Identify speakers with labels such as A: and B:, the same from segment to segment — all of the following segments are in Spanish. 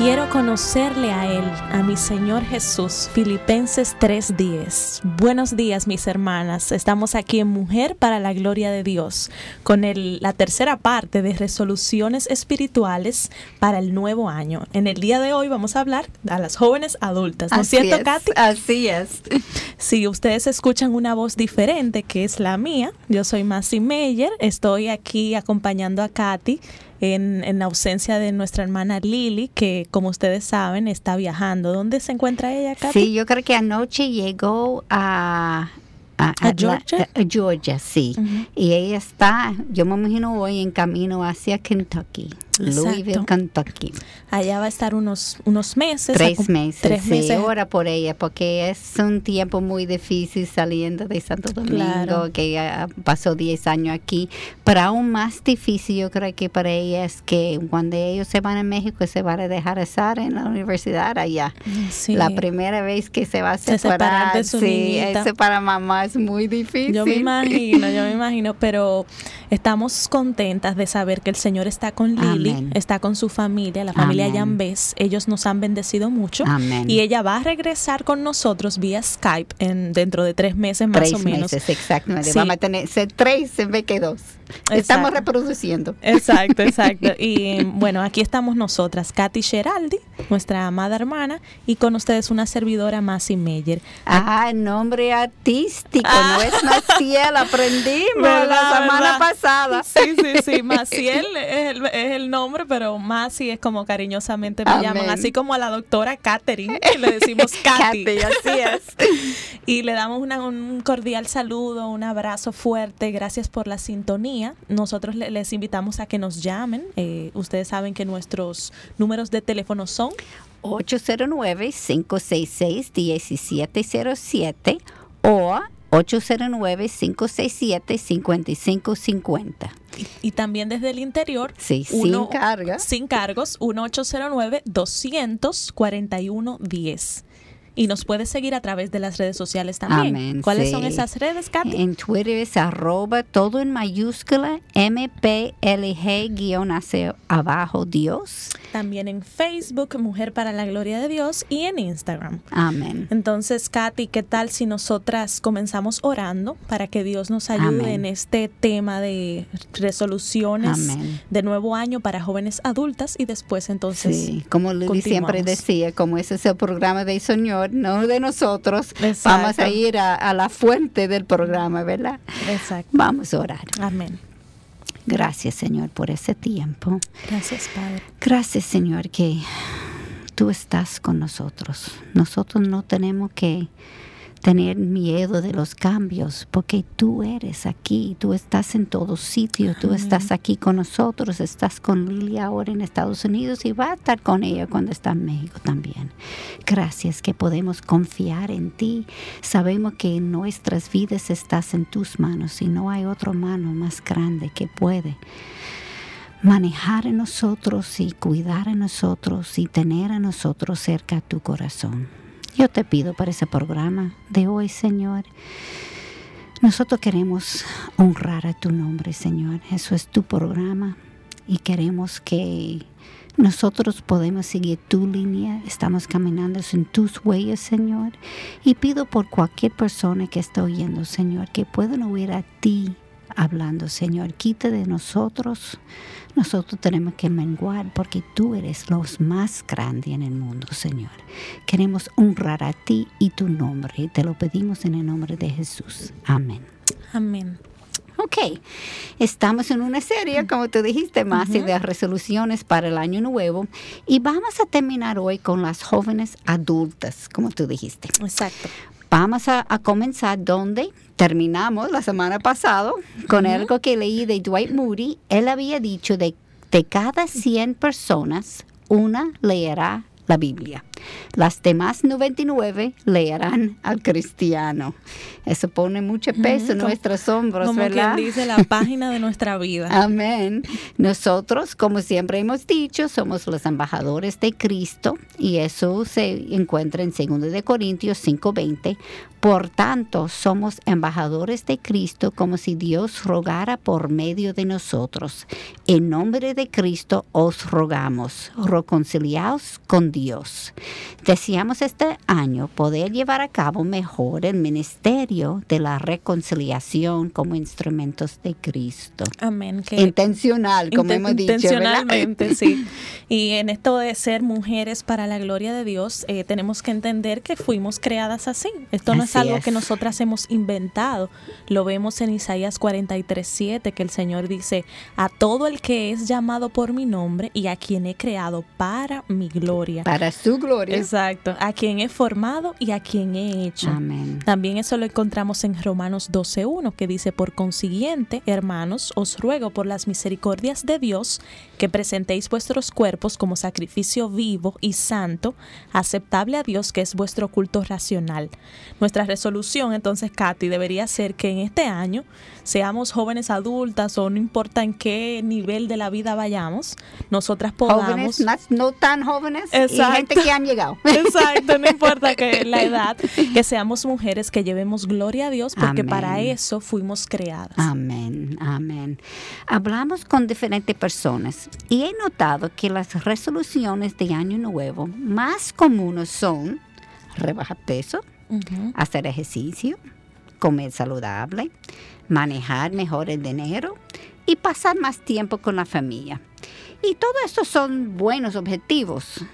A: Quiero conocerle a Él, a mi Señor Jesús. Filipenses 3:10. Buenos días, mis hermanas. Estamos aquí en Mujer para la Gloria de Dios, con el, la tercera parte de resoluciones espirituales para el nuevo año. En el día de hoy vamos a hablar a las jóvenes adultas. ¿No es cierto, Katy?
B: Así es.
A: Si ustedes escuchan una voz diferente, que es la mía, yo soy Massy Meyer. Estoy aquí acompañando a Katy en, en, ausencia de nuestra hermana Lili, que como ustedes saben está viajando. ¿Dónde se encuentra ella, Katy?
B: Sí, yo creo que anoche llegó a...
A: A, a, Georgia?
B: a, Georgia, sí. Uh -huh. Y ella está, yo me imagino hoy en camino hacia Kentucky. Louisville, Kentucky.
A: Allá va a estar unos, unos meses.
B: Tres meses.
A: Tres
B: sí,
A: meses.
B: Ora por ella, porque es un tiempo muy difícil saliendo de Santo Domingo,
A: Claro.
B: que ya pasó 10 años aquí. Pero aún más difícil yo creo que para ella es que cuando ellos se van a México se van a dejar estar en la universidad allá.
A: Sí.
B: La primera vez que se va a
A: Se
B: separar,
A: separar de su
B: sí, eso para mamá es muy difícil.
A: Yo me imagino, yo me imagino, pero estamos contentas de saber que el Señor está con Lili,
B: Amén.
A: está con su familia, la familia
B: Amén.
A: Yambés. Ellos nos han bendecido mucho
B: Amén.
A: y ella va a regresar con nosotros vía Skype en, dentro de tres meses más
B: tres
A: o menos.
B: meses, exactamente.
A: Sí.
B: Vamos a tener tres en vez que dos. Estamos reproduciendo.
A: Exacto, exacto. Y bueno, aquí estamos nosotras, Katy Geraldi, nuestra amada hermana, y con ustedes una servidora, Massy Meyer.
B: Ah, nombre artístico,
A: Ah.
B: no es Maciel, aprendimos
A: ¿Verdad,
B: la semana
A: verdad?
B: pasada.
A: Sí, sí, sí. Maciel es el, es el nombre, pero Masi es como cariñosamente me
B: Amén.
A: llaman, así como a la doctora Catherine, que le decimos Katy.
B: Katy, así es.
A: Y le damos una- un cordial saludo, un abrazo fuerte. Gracias por la sintonía. Nosotros le- les invitamos a que nos llamen. Eh, ustedes saben que nuestros números de teléfono son
B: 809-566-1707 o 809-567-5550.
A: Y también desde el interior.
B: Sí,
A: uno-
B: sin carga.
A: Sin cargos, 1809-241-10. Y nos puedes seguir a través de las redes sociales también.
B: Amén,
A: ¿Cuáles
B: sí.
A: son esas redes, Katy?
B: En Twitter es arroba todo en mayúscula MPLG guion hacia abajo Dios.
A: También en Facebook, Mujer para la Gloria de Dios, y en Instagram.
B: Amén.
A: Entonces, Katy, ¿qué tal si nosotras comenzamos orando para que Dios nos ayude
B: Amén.
A: en este tema de resoluciones
B: Amén.
A: de nuevo año para jóvenes adultas y después entonces
B: Sí, como Lili siempre decía, como ese es el programa del Señor, no de nosotros,
A: Exacto.
B: vamos a ir a, a la fuente del programa, ¿verdad?
A: Exacto.
B: Vamos a orar.
A: Amén.
B: Gracias, Señor, por ese tiempo.
A: Gracias, Padre.
B: Gracias, Señor, que tú estás con nosotros. Nosotros no tenemos que tener miedo de los cambios, porque tú eres aquí, tú estás en todos sitios, tú estás aquí con nosotros, estás con Lili ahora en Estados Unidos y va a estar con ella cuando está en México también. Gracias que podemos confiar en ti. Sabemos que en nuestras vidas estás en tus manos y no hay otra mano más grande que puede manejar en nosotros y cuidar a nosotros y tener a nosotros cerca a tu corazón. Yo te pido para ese programa de hoy, Señor. Nosotros queremos honrar a tu nombre, Señor. Eso es tu programa y queremos que nosotros podemos seguir tu línea. Estamos caminando en tus huellas, Señor. Y pido por cualquier persona que está oyendo, Señor, que puedan oír a ti hablando, Señor. Quita de nosotros. Nosotros tenemos que menguar porque tú eres los más grande en el mundo, Señor. Queremos honrar a ti y tu nombre. Y te lo pedimos en el nombre de Jesús. Amén.
A: Amén.
B: Ok, estamos en una serie, como tú dijiste, más de resoluciones para el año nuevo y vamos a terminar hoy con las jóvenes adultas, como tú dijiste.
A: Exacto.
B: Vamos a, a comenzar donde terminamos la semana pasada con
A: Ujú.
B: algo que leí de Dwight Moody. Él había dicho de, de cada 100 personas, una leerá la Biblia. Las demás 99 leerán al cristiano. Eso pone mucho peso en nuestros hombros,
A: como
B: ¿verdad?
A: quien dice la página de nuestra vida.
B: Amén. Nosotros, como siempre hemos dicho, somos los embajadores de Cristo y eso se encuentra en 2 de Corintios 5:20. Por tanto, somos embajadores de Cristo como si Dios rogara por medio de nosotros. En nombre de Cristo os rogamos, reconciliaos con Dios. Deseamos este año poder llevar a cabo mejor el ministerio de la reconciliación como instrumentos de Cristo.
A: Amén. Que
B: Intencional, como
A: Inten-
B: hemos dicho. ¿verdad?
A: Intencionalmente, sí. Y en esto de ser mujeres para la gloria de Dios, eh, tenemos que entender que fuimos creadas así. Esto no es algo
B: es.
A: que nosotras hemos inventado. Lo vemos en Isaías 43, 7, que el Señor dice, a todo el que es llamado por mi nombre y a quien he creado para mi gloria.
B: Para su gloria.
A: Exacto, a quien he formado y a quien he hecho.
B: Amén.
A: También eso lo encontramos en Romanos 12.1, que dice, por consiguiente, hermanos, os ruego por las misericordias de Dios que presentéis vuestros cuerpos como sacrificio vivo y santo, aceptable a Dios, que es vuestro culto racional. Nuestra resolución, entonces, Katy, debería ser que en este año seamos jóvenes adultas o no importa en qué nivel de la vida vayamos, nosotras podamos...
B: Jóvenes, no, no tan jóvenes y gente que han llegado.
A: Exacto, no importa que la edad, que seamos mujeres que llevemos gloria a Dios, porque
B: Amén.
A: para eso fuimos creadas.
B: Amén, amén. Hablamos con diferentes personas y he notado que las resoluciones de año nuevo más comunes son rebajar peso, hacer ejercicio, comer saludable, manejar mejor el dinero y pasar más tiempo con la familia. Y todo esto son buenos objetivos.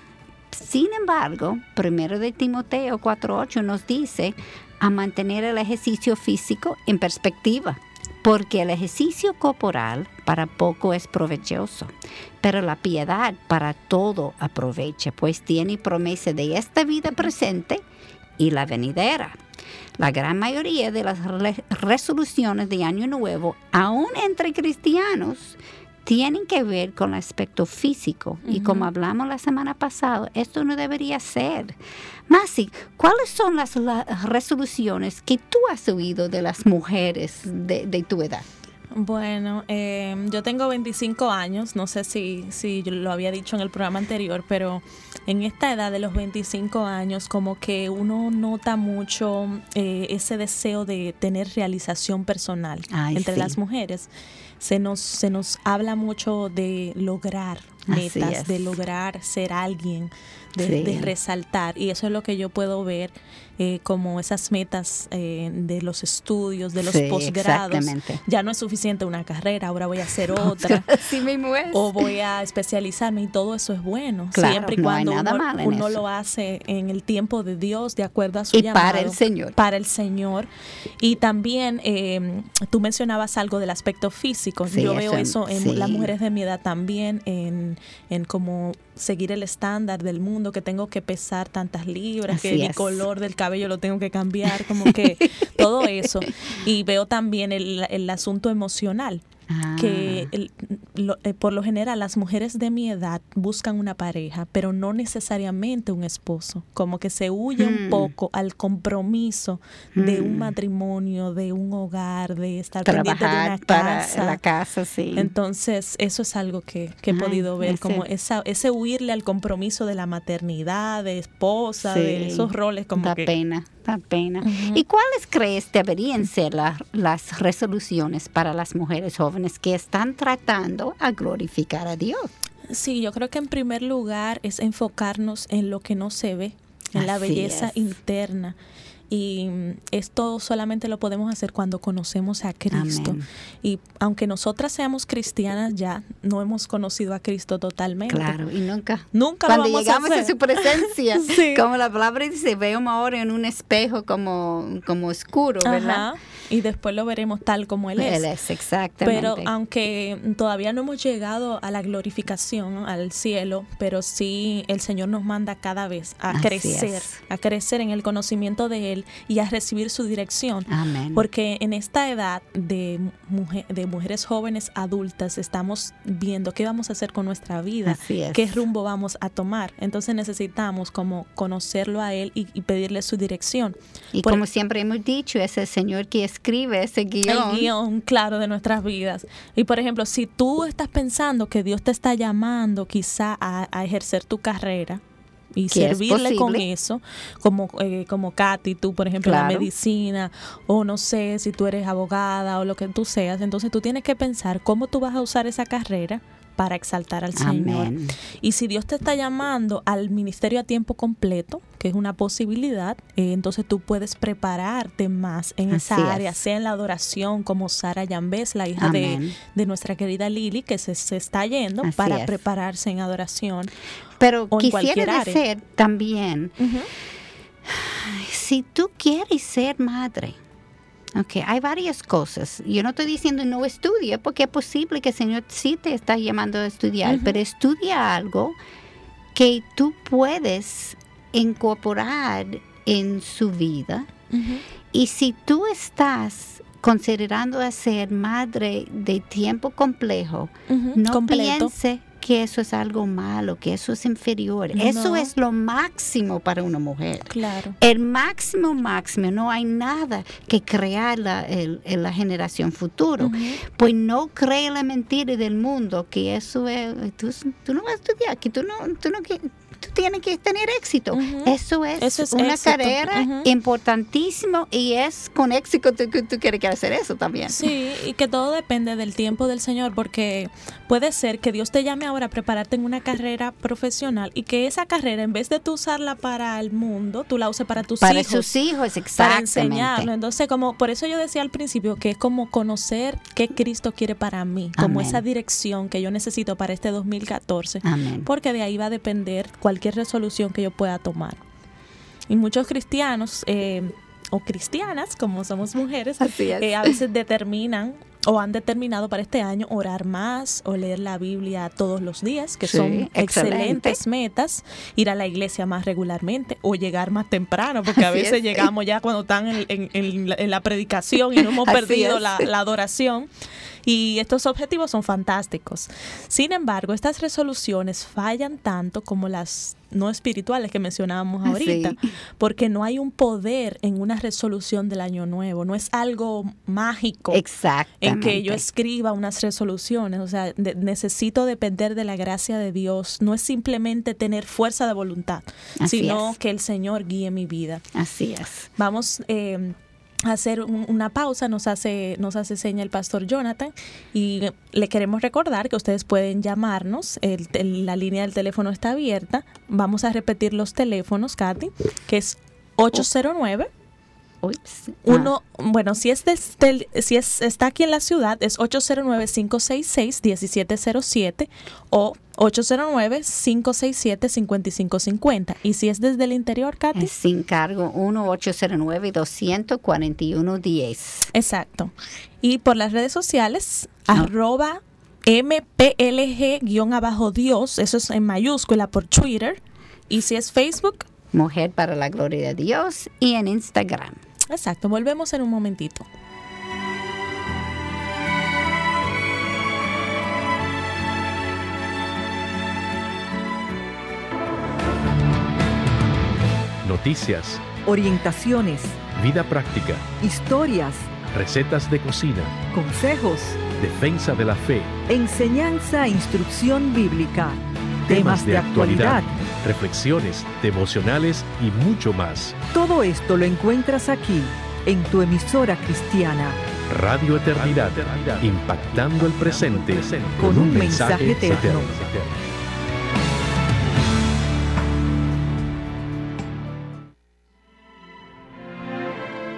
B: Sin embargo, primero de Timoteo 4.8 nos dice a mantener el ejercicio físico en perspectiva, porque el ejercicio corporal para poco es provechoso, pero la piedad para todo aprovecha, pues tiene promesa de esta vida presente y la venidera. La gran mayoría de las re- resoluciones de Año Nuevo, aún entre cristianos, tienen que ver con el aspecto físico. Y como hablamos la semana pasada, esto no debería ser. Masi, ¿cuáles son las la- resoluciones que tú has oído de las mujeres de, de tu edad?
A: Bueno, eh, yo tengo 25 años, no sé si, si yo lo había dicho en el programa anterior, pero en esta edad de los 25 años como que uno nota mucho eh, ese deseo de tener realización personal
B: Ay,
A: entre
B: sí.
A: las mujeres. Se nos, se nos habla mucho de lograr metas, de lograr ser alguien, de,
B: Sí.
A: de resaltar. Y eso es lo que yo puedo ver eh, como esas metas eh, de los estudios, de los
B: Sí,
A: posgrados. Ya no es suficiente una carrera, ahora voy a hacer otra.
B: Mismo es.
A: O voy a especializarme y todo eso es bueno,
B: Claro,
A: siempre y
B: no hay
A: cuando
B: nada
A: uno, uno lo hace en el tiempo de Dios, de acuerdo a su
B: Y
A: llamado.
B: para el Señor.
A: Para el Señor. Y también eh, tú mencionabas algo del aspecto físico.
B: Sí,
A: Yo veo
B: eso,
A: eso en
B: sí.
A: las mujeres de mi edad también, en, en cómo seguir el estándar del mundo, que tengo que pesar tantas libras, que
B: Así
A: mi
B: es.
A: color del cabello lo tengo que cambiar, como que todo eso. Y veo también el, el asunto emocional
B: Ah,
A: que el- lo- eh, por lo general las mujeres de mi edad buscan una pareja, pero no necesariamente un esposo, como que se huye un
B: Mm.
A: poco al compromiso de un
B: Mm.
A: matrimonio, de un hogar, de estar pendiente de
B: trabajar
A: una
B: para
A: casa.
B: la casa, sí.
A: Entonces, eso es algo que, que he
B: Ay,
A: podido ver,
B: ese-
A: como esa, ese huirle al compromiso de la maternidad, de esposa,
B: Sí,
A: de esos roles como
B: da
A: que...
B: pena, da pena. ¿Y cuáles crees deberían ser la- las resoluciones para las mujeres jóvenes que están tratando a glorificar a Dios?
A: Sí, yo creo que en primer lugar es enfocarnos en lo que no se ve, en la belleza
B: es.
A: interna. Y mm, esto solamente lo podemos hacer cuando conocemos a Cristo.
B: Amén.
A: Y aunque nosotras seamos cristianas ya, no hemos conocido a Cristo totalmente.
B: Claro, y nunca.
A: Nunca lo
B: Cuando
A: vamos a
B: llegamos a,
A: hacer.
B: su presencia,
A: Sí.
B: como la palabra dice, veo ahora en un espejo como, como oscuro, ¿verdad?
A: Ajá. y después lo veremos tal como Él es.
B: Él es, exactamente.
A: Pero aunque todavía no hemos llegado a la glorificación, al cielo, pero sí el Señor nos manda cada vez a
B: Así
A: crecer,
B: es.
A: a crecer en el conocimiento de Él y a recibir su dirección.
B: Amén.
A: Porque en esta edad de, mujer- de mujeres jóvenes adultas estamos viendo qué vamos a hacer con nuestra vida, qué rumbo vamos a tomar. Entonces necesitamos como conocerlo a Él y, y pedirle su dirección.
B: y
A: por-
B: como siempre hemos dicho, es el Señor que escribe ese guion.
A: el guion claro de nuestras vidas. Y por ejemplo, si tú estás pensando que Dios te está llamando quizá a, a ejercer tu carrera y
B: Que es
A: servirle con eso, como, eh, como Katy, tú por ejemplo la medicina, o no sé si tú eres abogada o lo que tú seas, entonces tú tienes que pensar cómo tú vas a usar esa carrera para exaltar al Señor.
B: Amén.
A: Y si Dios te está llamando al ministerio a tiempo completo, que es una posibilidad, eh, entonces tú puedes prepararte más en
B: Así
A: esa área,
B: es.
A: sea en la adoración, como Sara Yambés, la hija de, de nuestra querida Lili, que se, se está yendo
B: Así
A: para
B: es.
A: prepararse en adoración.
B: Pero
A: o
B: quisiera decir también, si tú quieres ser madre, ok, hay varias cosas. Yo no estoy diciendo no estudia, porque es posible que el Señor sí te está llamando a estudiar, pero estudia algo que tú puedes incorporar en su vida. Y si tú estás considerando a ser madre de tiempo complejo, no
A: completo.
B: piense que eso es algo malo, que eso es inferior. Eso es lo máximo para una mujer.
A: Claro.
B: El máximo, máximo, no hay nada que crear la, el- la generación futuro. Pues no cree la mentira del mundo, que eso es, tú, tú no vas a estudiar, que tú no, tú no tienes que tener éxito. Eso es,
A: Eso es
B: una
A: éxito.
B: carrera
A: Ujú.
B: importantísimo y es con éxito que tú quieres hacer eso también.
A: Sí, y que todo depende del tiempo del Señor, porque puede ser que Dios te llame ahora a prepararte en una carrera profesional y que esa carrera, en vez de tú usarla para el mundo, tú la uses para tus
B: Para
A: hijos.
B: sus hijos,
A: para
B: exactamente.
A: enseñarlo. Entonces, como por eso yo decía al principio que es como conocer qué Cristo quiere para mí, como
B: Amén.
A: esa dirección que yo necesito para este 2014,
B: Amén.
A: porque de ahí va a depender cualquier resolución que yo pueda tomar. Y muchos cristianos eh, o cristianas, como somos mujeres, eh, a veces determinan o han determinado para este año orar más o leer la Biblia todos los días, que
B: Sí,
A: son
B: excelente.
A: excelentes metas, ir a la iglesia más regularmente o llegar más temprano, porque a veces
B: es.
A: llegamos ya cuando están en, en- en la, predicación y no hemos
B: Así
A: perdido la, la adoración. Y estos objetivos son fantásticos. Sin embargo, estas resoluciones fallan tanto como las no espirituales que mencionábamos ahorita,
B: Sí.
A: porque no hay un poder en una resolución del año nuevo, no es algo mágico en que yo escriba unas resoluciones, o sea, de- necesito depender de la gracia de Dios, no es simplemente tener fuerza de voluntad,
B: Así
A: sino
B: es.
A: que el Señor guíe mi vida.
B: Así es.
A: Vamos eh, hacer un- una pausa, nos hace, nos hace seña el pastor Jonathan y le queremos recordar que ustedes pueden llamarnos, la línea del teléfono está abierta, vamos a repetir los teléfonos, Katy, que es 809.
B: Ups.
A: Uno, bueno, si es desde el- si es está aquí en la ciudad es 809-566-1707 o 809-567-5550 y si es desde el interior,
B: Ah,
A: Katy,
B: sin cargo 1-809-241-10.
A: exacto. Y por las redes sociales
B: Ah.
A: arroba mplg Dios, eso es en mayúscula por Twitter y si es Facebook,
B: Mujer para la gloria de Dios y en Instagram.
A: Exacto. Volvemos en un momentito.
C: Noticias,
D: orientaciones,
C: vida práctica,
D: historias,
C: recetas de cocina,
D: consejos,
C: defensa de la fe,
D: enseñanza e instrucción bíblica, temas de actualidad.
C: Reflexiones, devocionales y mucho más.
D: Todo esto lo encuentras aquí, en tu emisora cristiana,
C: Radio Eternidad, impactando el presente
D: con un mensaje eterno.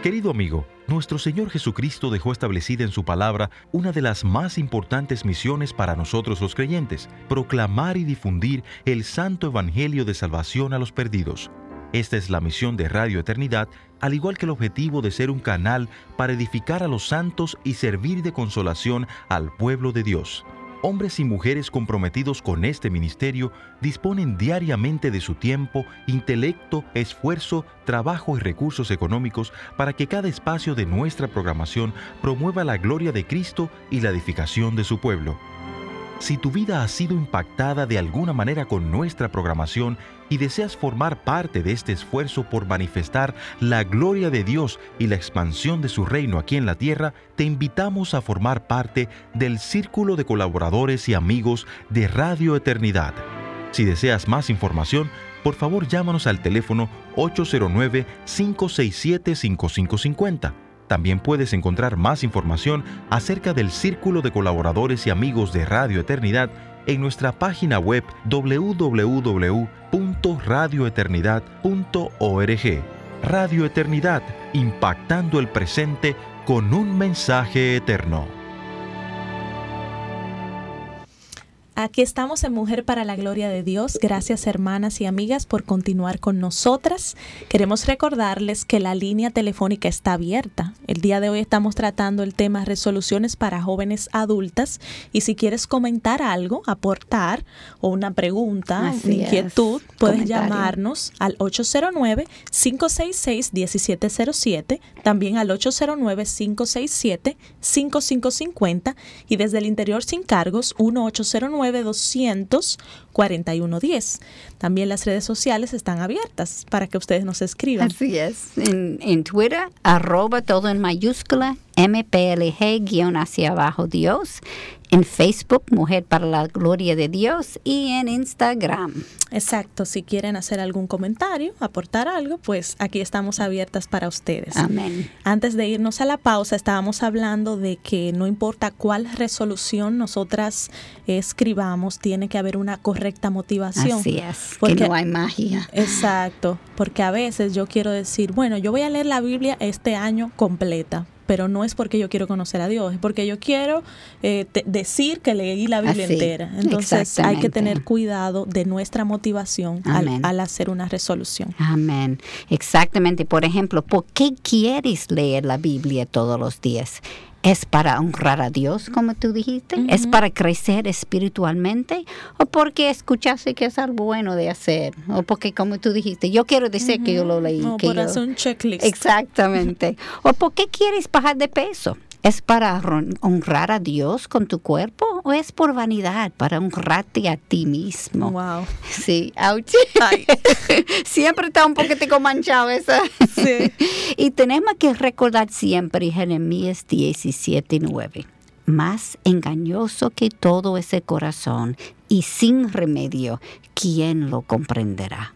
E: Querido amigo, nuestro Señor Jesucristo dejó establecida en su palabra una de las más importantes misiones para nosotros los creyentes, proclamar y difundir el santo evangelio de salvación a los perdidos. Esta es la misión de Radio Eternidad al igual que el objetivo de ser un canal para edificar a los santos y servir de consolación al pueblo de Dios. Hombres y mujeres comprometidos con este ministerio disponen diariamente de su tiempo, intelecto, esfuerzo, trabajo y recursos económicos para que cada espacio de nuestra programación promueva la gloria de Cristo y la edificación de su pueblo. Si tu vida ha sido impactada de alguna manera con nuestra programación y deseas formar parte de este esfuerzo por manifestar la gloria de Dios y la expansión de su reino aquí en la tierra, te invitamos a formar parte del círculo de colaboradores y amigos de Radio Eternidad. Si deseas más información, por favor llámanos al teléfono 809-567-5550 también puedes encontrar más información acerca del Círculo de Colaboradores y Amigos de Radio Eternidad en nuestra página web www.radioeternidad.org. Radio Eternidad, impactando el presente con un mensaje eterno.
A: Aquí estamos en Mujer para la Gloria de Dios. Gracias hermanas y amigas por continuar con nosotras. Queremos recordarles que la línea telefónica está abierta. El día de hoy estamos tratando el tema resoluciones para jóvenes adultas y si quieres comentar algo, aportar o una pregunta, una inquietud, puedes llamarnos al 809-566-1707, también al 809-567-5550 y desde el interior sin cargos 1809 200 4110. También las redes sociales están abiertas para que ustedes nos escriban.
B: Así es. En, en Twitter, arroba todo en mayúscula, MPLG guion hacia abajo Dios en Facebook, Mujer para la Gloria de Dios, y en Instagram.
A: Exacto, si quieren hacer algún comentario, aportar algo, pues aquí estamos abiertas para ustedes.
B: Amén.
A: Antes de irnos a la pausa, estábamos hablando de que no importa cuál resolución nosotras escribamos, tiene que haber una correcta motivación.
B: Así es, porque no hay magia.
A: Exacto, porque a veces yo quiero decir, bueno, yo voy a leer la Biblia este año completa, pero no es porque yo quiero conocer a Dios, es porque yo quiero eh, decir que leí la Biblia entera. Entonces hay que tener cuidado de nuestra motivación al, al, hacer una resolución.
B: Amén. Exactamente. Por ejemplo, ¿por qué quieres leer la Biblia todos los días? ¿Es para honrar a Dios, como tú dijiste? ¿Es para crecer espiritualmente? ¿O porque escuchaste que es algo bueno de hacer? ¿O porque, como tú dijiste, yo quiero decir que yo lo leí?
A: O
B: que
A: por hacer un checklist.
B: Exactamente. ¿O por qué quieres bajar de peso? ¿Es para honrar a Dios con tu cuerpo o es por vanidad, para honrarte a ti mismo?
A: Wow.
B: Sí, ouch. siempre está un poquitico manchado esa.
A: Sí.
B: y tenemos que recordar siempre Jeremías 17, 9. Más engañoso que todo ese corazón y sin remedio, ¿quién lo comprenderá?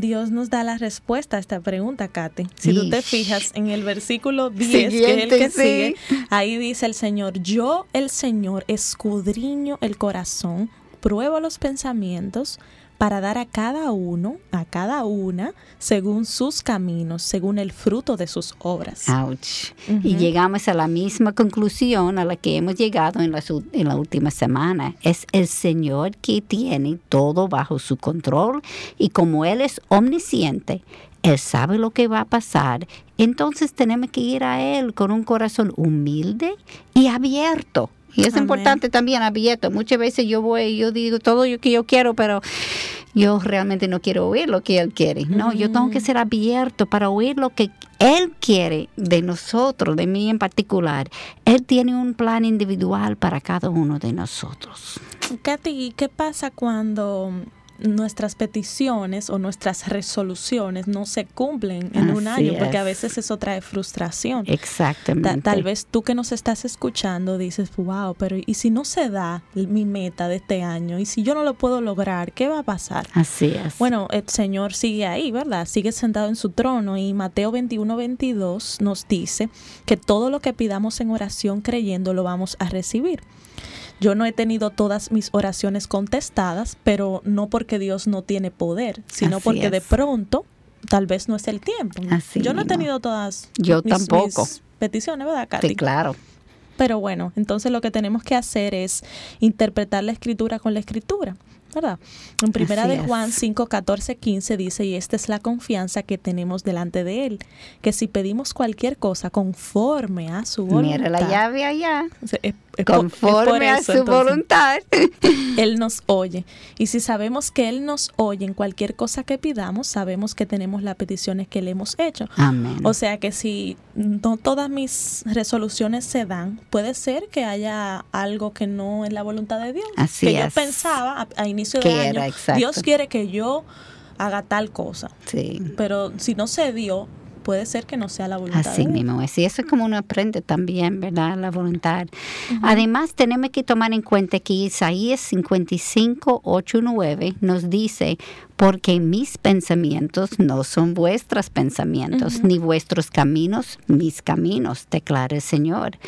A: Dios nos da la respuesta a esta pregunta, Kate. Si tú te fijas en el versículo 10, que es el que sigue, ahí dice el Señor, yo el Señor escudriño el corazón, pruebo los pensamientos para dar a cada uno, a cada una, según sus caminos, según el fruto de sus obras.
B: Ouch. Y llegamos a la misma conclusión a la que hemos llegado en la, en la última semana. Es el Señor que tiene todo bajo su control y como Él es omnisciente, Él sabe lo que va a pasar. Entonces tenemos que ir a Él con un corazón humilde y abierto y es importante también abierto. Muchas veces yo voy y yo digo todo lo que yo quiero, pero yo realmente no quiero oír lo que Él quiere. No, yo tengo que ser abierto para oír lo que Él quiere de nosotros, de mí en particular. Él tiene un plan individual para cada uno de nosotros.
A: Katy, ¿qué pasa cuando nuestras peticiones o nuestras resoluciones no se cumplen en un año, porque a veces eso trae frustración.
B: Exactamente.
A: tal vez tú que nos estás escuchando dices, wow, pero ¿y si no se da mi meta de este año? ¿Y si yo no lo puedo lograr? ¿Qué va a pasar?
B: Así es.
A: Bueno, el Señor sigue ahí, ¿verdad? Sigue sentado en su trono y Mateo 21, 22 nos dice que todo lo que pidamos en oración creyendo lo vamos a recibir. Yo no he tenido todas mis oraciones contestadas, pero no porque Dios no tiene poder, sino porque de pronto tal vez no es el tiempo. Yo no he tenido todas
B: Yo tampoco.
A: peticiones, ¿verdad, Katy?
B: Sí, claro.
A: Pero bueno, entonces lo que tenemos que hacer es interpretar la escritura con la escritura. ¿Verdad? En primera
B: Así
A: de
B: es.
A: Juan 5, 14, 15 dice, y esta es la confianza que tenemos delante de Él, que si pedimos cualquier cosa conforme a su voluntad,
B: Mira la llave allá.
A: o sea, es- es por- es
B: Conforme
A: por
B: a
A: eso,
B: su
A: entonces,
B: voluntad.
A: Él nos oye. Y si sabemos que Él nos oye en cualquier cosa que pidamos, sabemos que tenemos las peticiones que le hemos hecho.
B: Amén.
A: O sea que si no todas mis resoluciones se dan, puede ser que haya algo que no es la voluntad de Dios.
B: Así
A: que yo
B: es.
A: pensaba a, a inicio
B: Que
A: de año,
B: era, exacto.
A: Dios quiere que yo haga tal cosa.
B: sí.
A: Pero si no se dio, puede ser que no sea la voluntad
B: Así mismo es. Y eso es como uno aprende también, ¿verdad? La voluntad. Además, tenemos que tomar en cuenta que Isaías 55, 8, 9 nos dice, porque mis pensamientos no son vuestros pensamientos, ni vuestros caminos mis caminos, declara el Señor.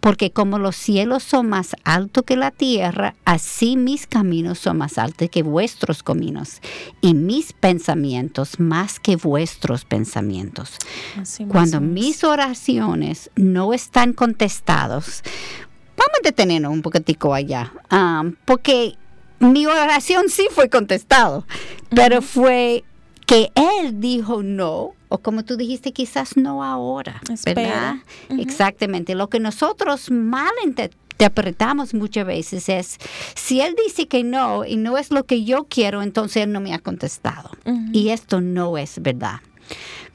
B: Porque como los cielos son más altos que la tierra, así mis caminos son más altos que vuestros caminos, y mis pensamientos más que vuestros pensamientos.
A: Así
B: Cuando mis oraciones no están contestados, vamos a detenernos un poquitico allá, ah, porque mi oración sí fue contestado, pero fue que él dijo no, o como tú dijiste, quizás no ahora,
A: Espera.
B: ¿verdad? Exactamente. Lo que nosotros mal interpretamos muchas veces es, si él dice que no y no es lo que yo quiero, entonces él no me ha contestado. Y esto no es verdad.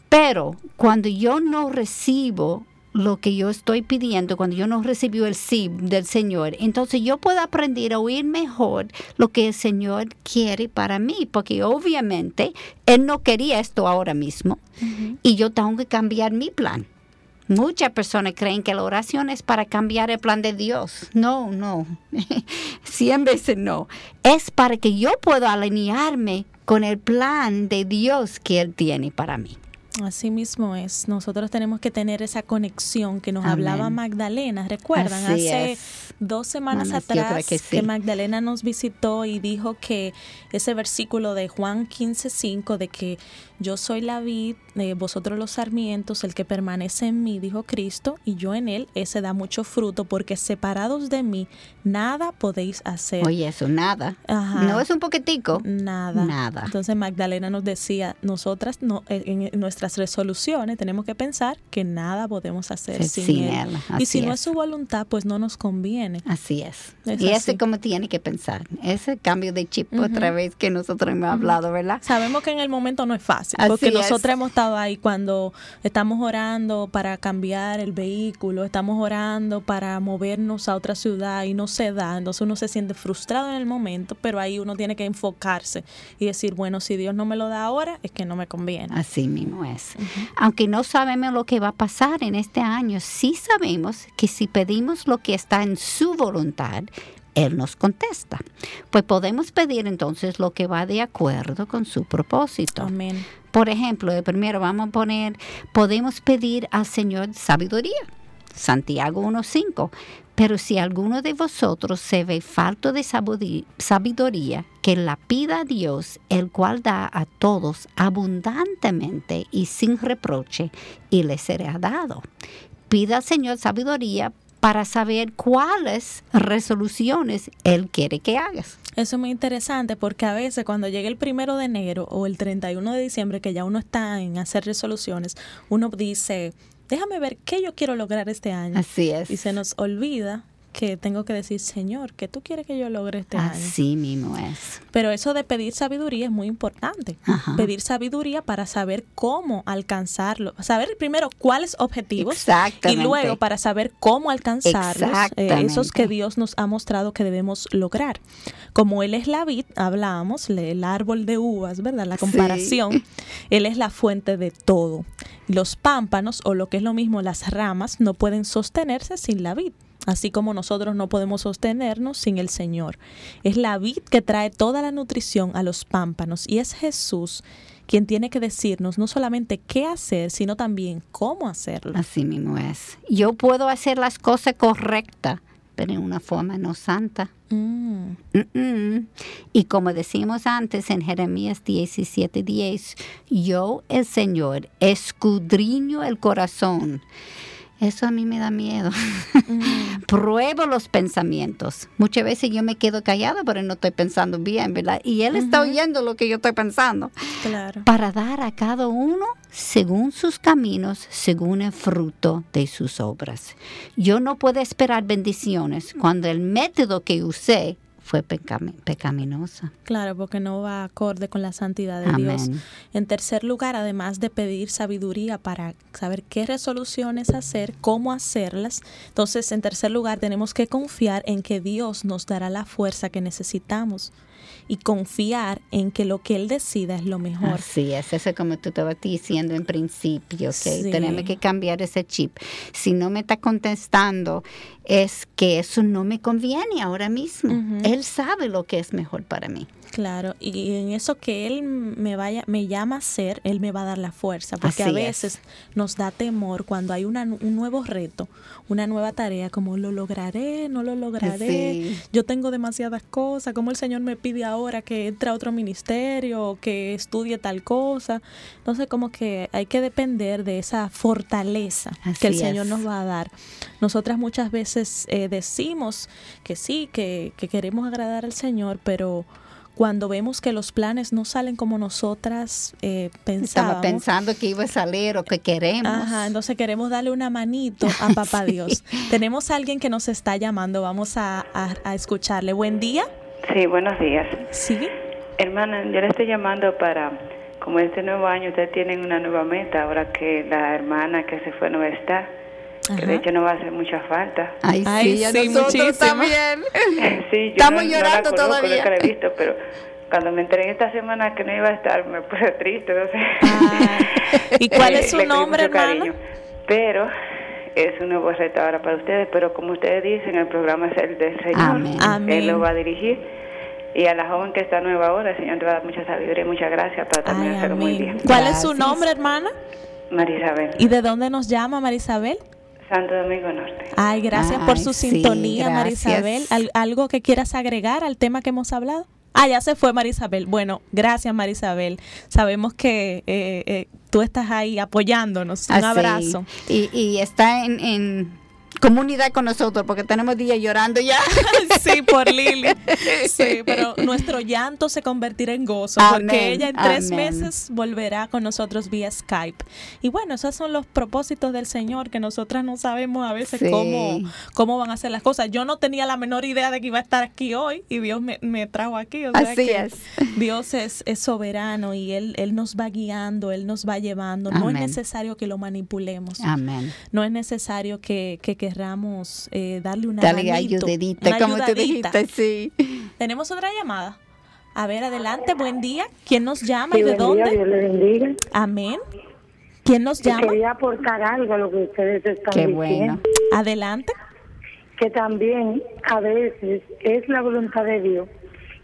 B: Pero cuando yo no recibo lo que yo estoy pidiendo, cuando yo no recibo el sí del Señor, entonces yo puedo aprender a oír mejor lo que el Señor quiere para mí, porque obviamente Él no quería esto ahora mismo y yo tengo que cambiar mi plan. Muchas personas creen que la oración es para cambiar el plan de Dios. No, no. Cien veces no. Es para que yo pueda alinearme con el plan de Dios que Él tiene para mí.
A: Así mismo es. Nosotros tenemos que tener esa conexión que nos
B: Amén.
A: hablaba Magdalena. ¿Recuerdan?
B: Así
A: Hace
B: es.
A: dos semanas atrás
B: que sí.
A: Magdalena nos visitó y dijo que ese versículo de Juan 15:5 de que yo soy la vid, eh, vosotros los sarmientos, el que permanece en mí, dijo Cristo, y yo en él, ese da mucho fruto, porque separados de mí nada podéis hacer.
B: Oye, eso, nada.
A: Ajá.
B: No es un poquitico.
A: Nada.
B: Nada.
A: Entonces Magdalena nos decía, nosotras no, en, en nuestras resoluciones tenemos que pensar que nada podemos hacer
B: Sí,
A: sin,
B: sin
A: él.
B: él,
A: Y si no
B: es.
A: su voluntad, pues no nos conviene.
B: Así es.
A: Es
B: y ese como tiene que pensar. Ese cambio de chip otra vez que nosotros hemos hablado, ¿verdad?
A: Sabemos que en el momento no es fácil,
B: Así
A: porque
B: es.
A: nosotras hemos estado ahí cuando estamos orando para cambiar el vehículo, estamos orando para movernos a otra ciudad y no se da, entonces uno se siente frustrado en el momento, pero ahí uno tiene que enfocarse y decir, bueno, si Dios no me lo da ahora, es que no me conviene.
B: Así mismo es. Aunque no sabemos lo que va a pasar en este año, sí sabemos que si pedimos lo que está en su voluntad, Él nos contesta. Pues podemos pedir entonces lo que va de acuerdo con su propósito.
A: Amén.
B: Por ejemplo, de primero vamos a poner, podemos pedir al Señor sabiduría. Santiago 1.5. Pero si alguno de vosotros se ve falto de sabiduría, que la pida a Dios, el cual da a todos abundantemente y sin reproche, y le será dado. Pida al Señor sabiduría para saber cuáles resoluciones Él quiere que hagas.
A: Eso es muy interesante porque a veces cuando llega el primero de enero o el 31 de diciembre, que ya uno está en hacer resoluciones, uno dice, déjame ver qué yo quiero lograr este año.
B: Así es.
A: Y se nos olvida que tengo que decir, Señor, ¿qué tú quieres que yo logre este año?
B: Así mismo es.
A: Pero eso de pedir sabiduría es muy importante.
B: Ajá.
A: Pedir sabiduría para saber cómo alcanzarlo. Saber primero cuáles objetivos y luego para saber cómo alcanzarlos. eh, esos que. Dios nos ha mostrado que debemos lograr. Como Él es la vid, hablábamos, el árbol de uvas, ¿verdad? La
B: Sí.
A: comparación. Él es la fuente de todo. Los pámpanos, o lo que es lo mismo, las ramas, no pueden sostenerse sin la vid. Así como nosotros no podemos sostenernos sin el Señor. Es la vid que trae toda la nutrición a los pámpanos y es Jesús quien tiene que decirnos no solamente qué hacer, sino también cómo hacerlo.
B: Así mismo es. Yo puedo hacer las cosas correctas, pero en una forma no santa.
A: Mm.
B: Y como decimos antes en Jeremías 17:10, yo, el Señor, escudriño el corazón. Eso a mí me da miedo.
A: Mm,
B: Pruebo los pensamientos. Muchas veces yo me quedo callada, pero no estoy pensando bien, ¿verdad? Y él está oyendo lo que yo estoy pensando.
A: claro.
B: Para dar a cada uno según sus caminos, según el fruto de sus obras. Yo no puedo esperar bendiciones cuando el método que usé fue pecami- pecaminoso.
A: Claro, porque no va acorde con la santidad de Dios. En tercer lugar, además de pedir sabiduría para saber qué resoluciones hacer, cómo hacerlas, entonces en tercer lugar tenemos que confiar en que Dios nos dará la fuerza que necesitamos y confiar en que lo que Él decida es lo mejor.
B: Así es, eso es como tú estabas diciendo en principio, que
A: Sí.
B: tenemos que cambiar ese chip. Si no me está contestando, es que eso no me conviene ahora mismo. Él sabe lo que es mejor para mí.
A: Claro, y en eso que él me vaya, me llama a hacer, él me va a dar la fuerza, porque a
B: es.
A: veces nos da temor cuando hay una, un nuevo reto, una nueva tarea, como lo lograré, no lo lograré,
B: Sí.
A: yo tengo demasiadas cosas, como el Señor me pide ahora que entre a otro ministerio, que estudie tal cosa, entonces como que hay que depender de esa fortaleza que el Señor nos va a dar. Nosotras muchas veces eh, decimos que sí, que, que queremos agradar al Señor, pero cuando vemos que los planes no salen como nosotras eh,
B: Estaba
A: pensábamos,
B: pensando que iba a salir o que queremos.
A: Ajá, entonces queremos darle una manito a Papá
B: Sí.
A: Dios. Tenemos a alguien que nos está llamando, vamos a, a- a escucharle. Buen día.
F: Sí, buenos días.
A: Sí.
F: Hermana, yo le estoy llamando para, como este nuevo año ustedes tienen una nueva meta, ahora que la hermana que se fue no va que de hecho no va a hacer mucha falta.
B: Ay,
A: Ay,
B: sí, a
A: sí,
B: nosotros también.
F: sí, yo
B: Estamos
F: no,
B: llorando
F: no la conozco,
B: todavía.
F: nunca la he visto, pero cuando me enteré esta semana que no iba a estar, me puse triste, no sé.
A: Ah, ¿Y cuál es su nombre,
F: cariño. Pero es un nuevo reto ahora para ustedes, pero como ustedes dicen, el programa es el del Señor.
B: Amén.
A: Amén.
F: Él lo va a dirigir. Y a la joven que está nueva ahora, el Señor te va a dar mucha sabiduría y muchas gracias para también
A: Ay,
F: hacerlo muy bien.
A: ¿Cuál es su nombre, hermana?
F: Marisabel,
A: ¿Y de dónde nos llama Marisabel?
F: Santo Domingo Norte.
A: Ay, gracias por su
B: sí,
A: sintonía. Marisabel. ¿Al- ¿Algo que quieras agregar al tema que hemos hablado? Ah, ya se fue Marisabel. Bueno, gracias Marisabel. Sabemos que eh, eh, tú estás ahí apoyándonos. Un
B: Así.
A: abrazo.
B: Y, y está en, en comunidad con nosotros porque tenemos días llorando ya.
A: Sí, por Lili. Sí, pero nuestro llanto se convertirá en gozo porque ella en tres
B: amén.
A: meses volverá con nosotros vía Skype. Y bueno, esos son los propósitos del Señor que nosotras no sabemos a veces
B: Sí.
A: cómo, cómo van a ser las cosas. Yo no tenía la menor idea de que iba a estar aquí hoy y Dios me, me trajo aquí. O sea
B: Así
A: que
B: es.
A: Dios es, es soberano y él, él nos va guiando, Él nos va llevando. No es necesario que lo manipulemos.
B: Amén.
A: No es necesario que, que querramos eh, darle una
B: Dale
A: manito,
B: ayudadita,
A: una
B: como tú dijiste, sí.
A: Tenemos otra llamada. A ver, adelante, buen día. ¿Quién nos llama y
G: Sí,
A: de
G: buen día,
A: dónde?
G: Dios le bendiga.
A: Amén. ¿Quién nos
G: Y
A: llama?
G: Quería aportar algo a lo que ustedes están
B: Qué
G: diciendo.
B: bueno.
A: Adelante.
G: Que también a veces es la voluntad de Dios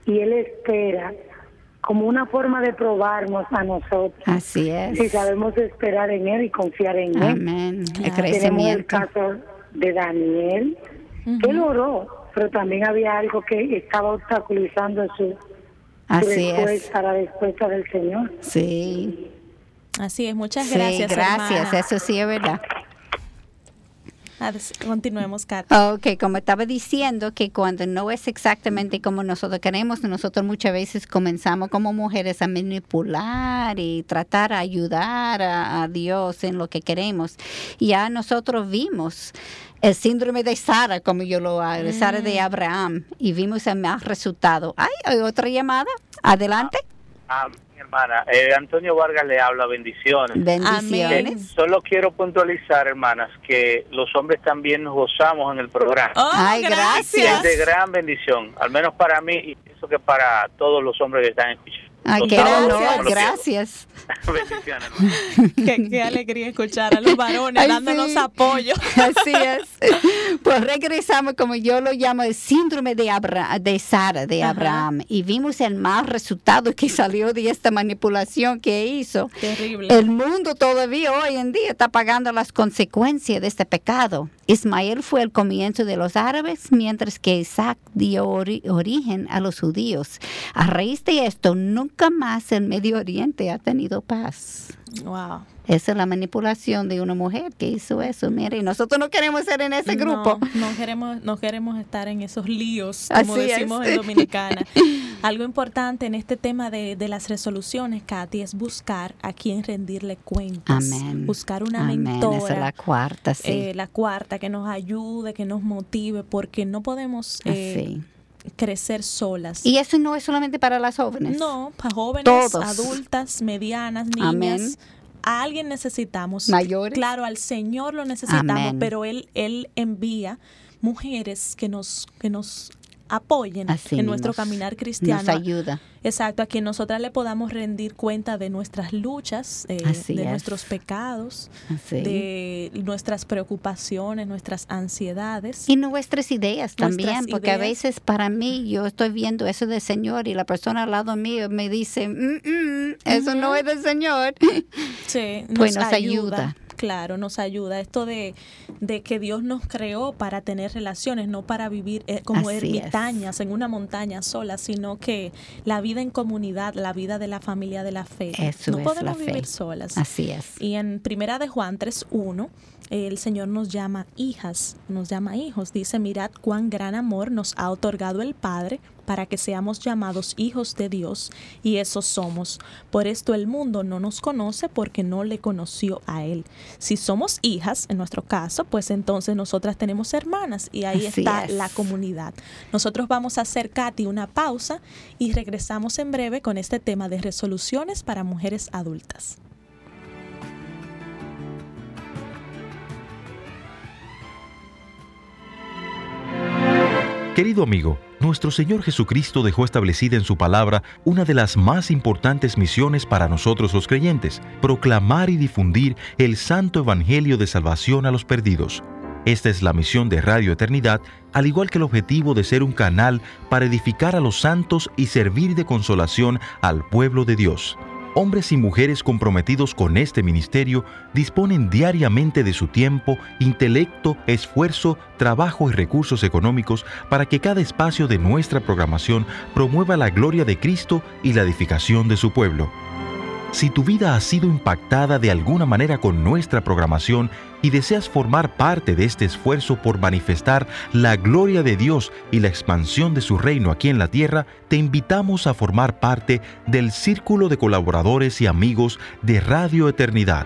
G: y Él espera como una forma de probarnos a nosotros.
B: Así es.
G: Si sabemos esperar en Él y confiar en Él.
B: Amén. El
A: Claro.
G: Tenemos el
B: crecimiento.
G: caso de Daniel, que él oró, pero también había algo que estaba obstaculizando su, su
B: Así es.
G: respuesta, la respuesta del Señor.
B: Sí.
A: Así es, muchas
B: Sí,
A: gracias.
B: gracias.
A: hermana.
B: Eso sí es verdad.
A: Ades- Continuemos, Kat.
B: Ok, como estaba diciendo, que cuando no es exactamente como nosotros queremos, nosotros muchas veces comenzamos como mujeres a manipular y tratar de ayudar a, a Dios en lo que queremos. Ya nosotros vimos el síndrome de Sara, como yo lo hago, de Sara de Abraham, y vimos el más resultado. Ay, hay otra llamada. Adelante.
H: Ah, mi hermana, eh, Antonio Vargas le habla, bendiciones.
B: Bendiciones.
H: Eh, solo quiero puntualizar, hermanas, que los hombres también nos gozamos en el programa.
A: Oh,
B: Ay,
H: Y es
B: gracias.
H: de gran bendición, al menos para mí y pienso que para todos los hombres que están escuchando.
B: Ay,
H: lo
B: gracias.
H: Bendiciones.
A: Qué, qué alegría escuchar a los varones
B: Ay,
A: dándonos
B: sí.
A: apoyo.
B: Así es. Pues regresamos, como yo lo llamo, el síndrome de, Abra de Sara, de
A: Ajá.
B: Abraham, y vimos el mal resultado que salió de esta manipulación que hizo.
A: Terrible.
B: El mundo todavía hoy en día está pagando las consecuencias de este pecado. Ismael fue el comienzo de los árabes, mientras que Isaac dio ori- origen a los judíos. A raíz de esto, nunca nunca más el Medio Oriente ha tenido paz.
A: Wow.
B: Esa es la manipulación de una mujer que hizo eso. Mire, y nosotros no queremos ser en ese grupo.
A: No, queremos, no queremos estar en esos líos, como decimos en Dominicana. Algo importante en este tema de, las resoluciones, Katy, es buscar a quien rendirle cuentas.
B: Amén.
A: Buscar una
B: Amén.
A: mentora.
B: Esa es la cuarta, sí.
A: Eh, la cuarta, que nos ayude, que nos motive, porque no podemos... Eh, crecer solas.
B: Y eso no es solamente para las jóvenes.
A: No, para jóvenes, adultas, medianas, niñas. Amén a alguien necesitamos.
B: Mayores.
A: Claro, al Señor lo necesitamos, pero Él, Él envía mujeres que nos, que nos apoyen en nuestro caminar cristiano.
B: Nos ayuda.
A: Exacto, a quien nosotras le podamos rendir cuenta de nuestras luchas, eh, de nuestros pecados, de nuestras preocupaciones, nuestras ansiedades.
B: Y nuestras ideas también, porque a veces para mí yo estoy viendo eso del Señor y la persona al lado mío me dice, mm, mm, eso no es del Señor.
A: Sí,
B: pues nos ayuda
A: claro, nos ayuda. Esto de, que Dios nos creó para tener relaciones, no para vivir eh, como ermitañas en una montaña sola, sino que la vida en comunidad, la vida de la familia de la fe.
B: Eso
A: no podemos
B: la
A: vivir solas.
B: Así es.
A: Y en Primera de Juan 3.1, el Señor nos llama hijas, nos llama hijos. Dice, mirad cuán gran amor nos ha otorgado el Padre para que seamos llamados hijos de Dios, y eso somos. Por esto el mundo no nos conoce porque no le conoció a Él. Si somos hijas, en nuestro caso, pues entonces nosotras tenemos hermanas y ahí está la comunidad. Nosotros vamos a hacer, Katy, una pausa y regresamos en breve con este tema de resoluciones para mujeres adultas.
E: Querido amigo, nuestro Señor Jesucristo dejó establecida en su palabra una de las más importantes misiones para nosotros los creyentes, proclamar y difundir el santo Evangelio de salvación a los perdidos. Esta es la misión de Radio Eternidad, al igual que el objetivo de ser un canal para edificar a los santos y servir de consolación al pueblo de Dios. Hombres y mujeres comprometidos con este ministerio disponen diariamente de su tiempo, intelecto, esfuerzo, trabajo y recursos económicos para que cada espacio de nuestra programación promueva la gloria de Cristo y la edificación de su pueblo. Si tu vida ha sido impactada de alguna manera con nuestra programación y deseas formar parte de este esfuerzo por manifestar la gloria de Dios y la expansión de su reino aquí en la tierra, te invitamos a formar parte del círculo de colaboradores y amigos de Radio Eternidad.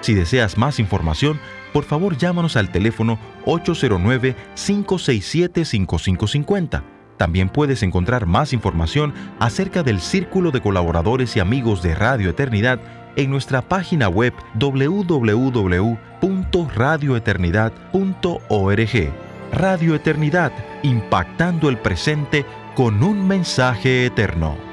E: Si deseas más información, por favor llámanos al teléfono 809-567-5550 también puedes encontrar más información acerca del Círculo de Colaboradores y Amigos de Radio Eternidad en nuestra página web www.radioeternidad.org. Radio Eternidad, impactando el presente con un mensaje eterno.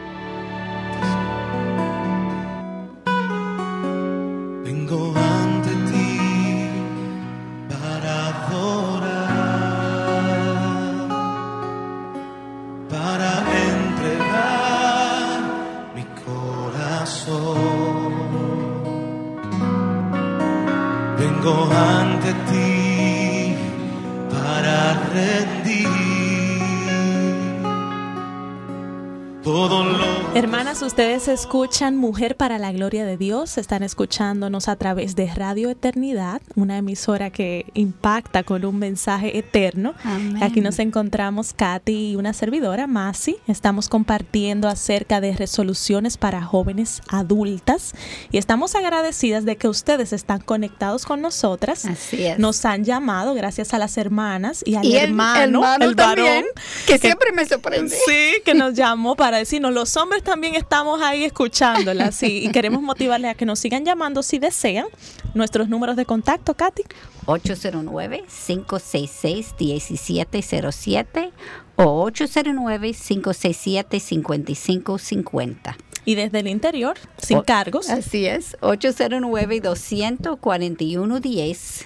A: Escuchan Mujer para la Gloria de Dios, están escuchándonos a través de Radio Eternidad, una emisora que impacta con un mensaje eterno. Aquí nos encontramos Katy y una servidora, Masi. Estamos compartiendo acerca de resoluciones para jóvenes adultas y estamos agradecidas de que ustedes están conectados con nosotras.
B: Así es.
A: Nos han llamado gracias a las hermanas y al hermano,
B: el, varón, que, siempre me sorprende.
A: Sí, que nos llamó para decirnos, los hombres también estamos ahí escuchándolas y, queremos motivarles a que nos sigan llamando si desean. Nuestros números de contacto, Katy.
B: 809-566-1707 o 809-567-5550.
A: Y desde el interior, sin cargos.
B: Así es, 809-241-10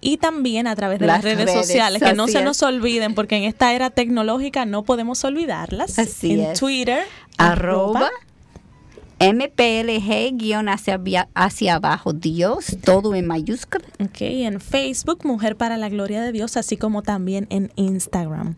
A: y también a través de las, redes, sociales, que no se nos olviden, porque en esta era tecnológica no podemos olvidarlas.
B: Así
A: en Twitter,
B: arroba, MPLG guion hacia, hacia abajo Dios, todo en mayúscula.
A: Ok, en Facebook, Mujer para la Gloria de Dios, así como también en Instagram.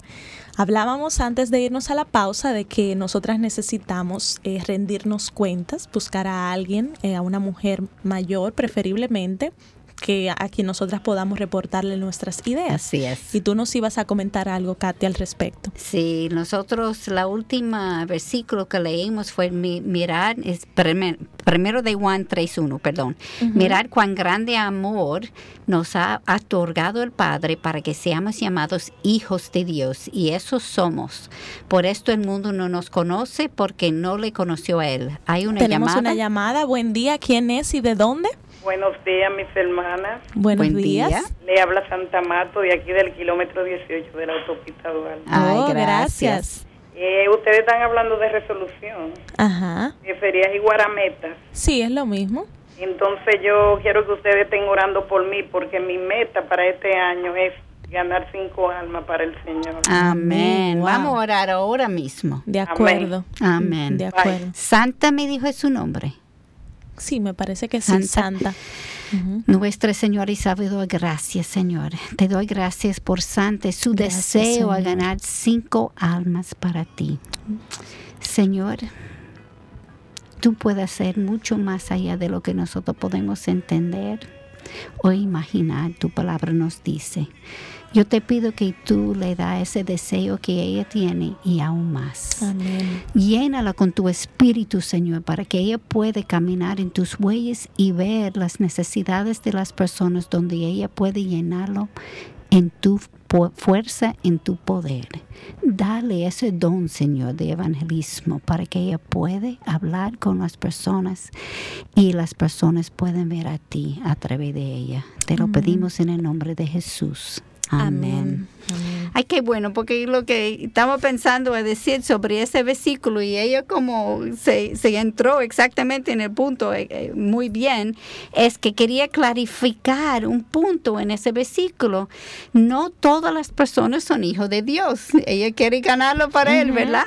A: Hablábamos antes de irnos a la pausa de que nosotras necesitamos eh, rendirnos cuentas, buscar a alguien, eh, a una mujer mayor preferiblemente, que a quien nosotras podamos reportarle nuestras ideas.
B: Así es.
A: Y tú nos ibas a comentar algo, Katy, al respecto.
B: Sí, nosotros la última versículo que leímos fue mi- mirar, es primer- primero de Juan 3.1, perdón. Mirar cuán grande amor nos ha otorgado el Padre para que seamos llamados hijos de Dios. Y eso somos. Por esto el mundo no nos conoce porque no le conoció a Él. Hay una
A: Tenemos
B: llamada.
A: una llamada. Buen día. ¿Quién es y de dónde?
I: Buenos días, mis hermanas.
A: Buenos
B: Buen
A: días.
B: día.
I: Le habla Santa Mato de aquí del kilómetro 18 de la autopista Dual.
B: Ay,
A: Oh,
B: gracias.
I: Eh, ustedes están hablando de resolución,
A: Ajá.
I: de ferias y guarametas.
A: Sí, es lo mismo.
I: Entonces yo quiero que ustedes estén orando por mí porque mi meta para este año es ganar cinco almas para el Señor.
B: Amén.
A: Wow.
B: Vamos a orar ahora mismo.
A: De acuerdo.
B: Amén.
A: De acuerdo.
B: Santa me dijo es su nombre.
A: Sí, me parece que sí,
B: Santa.
A: Santa. Ujú.
B: Nuestra Señora y Salvador, gracias, Señor. Te doy gracias por Santa, su
A: Gracias,
B: deseo a ganar cinco almas para ti. Señor, tú puedes hacer mucho más allá de lo que nosotros podemos entender o imaginar. Tu palabra nos dice. Yo te pido que tú le das ese deseo que ella tiene y aún más.
A: Amén.
B: Llénala con tu espíritu, Señor, para que ella pueda caminar en tus huellas y ver las necesidades de las personas donde ella puede llenarlo en tu fuerza, en tu poder. Dale ese don, Señor, de evangelismo para que ella pueda hablar con las personas y las personas pueden ver a ti a través de ella. Te lo pedimos en el nombre de Jesús. Amén.
A: Amén.
B: Ay, qué bueno, porque lo que estaba pensando es decir sobre ese versículo y ella como se, se entró exactamente en el punto eh, eh, muy bien, es que quería clarificar un punto en ese versículo. No todas las personas son hijos de Dios. Ella quiere ganarlo para él, ¿verdad?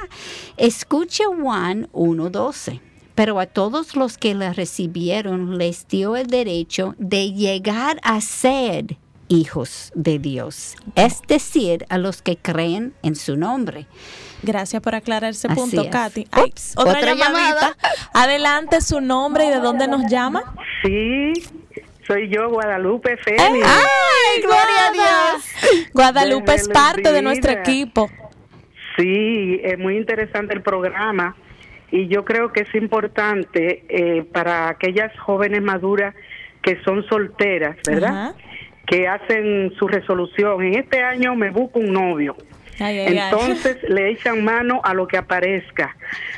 B: Escucha Juan 1.12. Pero a todos los que la recibieron les dio el derecho de llegar a ser hijos de Dios, es decir, a los que creen en su nombre.
A: Gracias por aclarar ese
B: Así
A: punto,
B: es.
A: Katy. Ay,
B: Ups,
A: otra,
B: otra
A: llamadita.
B: llamada.
A: Adelante su nombre y de dónde nos llama.
J: Sí, soy yo, Guadalupe Félix.
A: ¡Ay, gloria a Dios! Guadalupe es parte de nuestro equipo.
J: Sí, es muy interesante el programa y yo creo que es importante eh, para aquellas jóvenes maduras que son solteras, ¿verdad? Que hacen su resolución. En este año me busco un novio.
A: Ay, ay, ay.
J: Entonces le echan mano a lo que aparezca.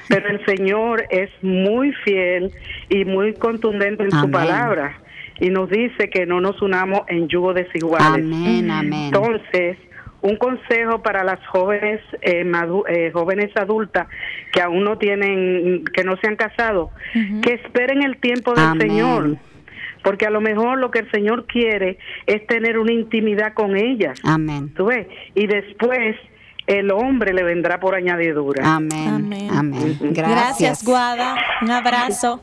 J: Pero el Señor es muy fiel y muy contundente en su palabra. Y nos dice que no nos unamos en yugo desiguales.
B: Amén, amén.
J: Entonces, un consejo para las jóvenes eh, madu- eh, jóvenes adultas que aún no tienen, que no se han casado, que esperen el tiempo del
B: Amén.
J: Señor. Porque a lo mejor lo que el Señor quiere es tener una intimidad con ellas.
B: Amén.
J: ¿Tú ves? Y después el hombre le vendrá por añadidura.
B: Amén.
A: Amén.
B: Amén.
A: Gracias,
B: Gracias.
A: Guada. Un abrazo.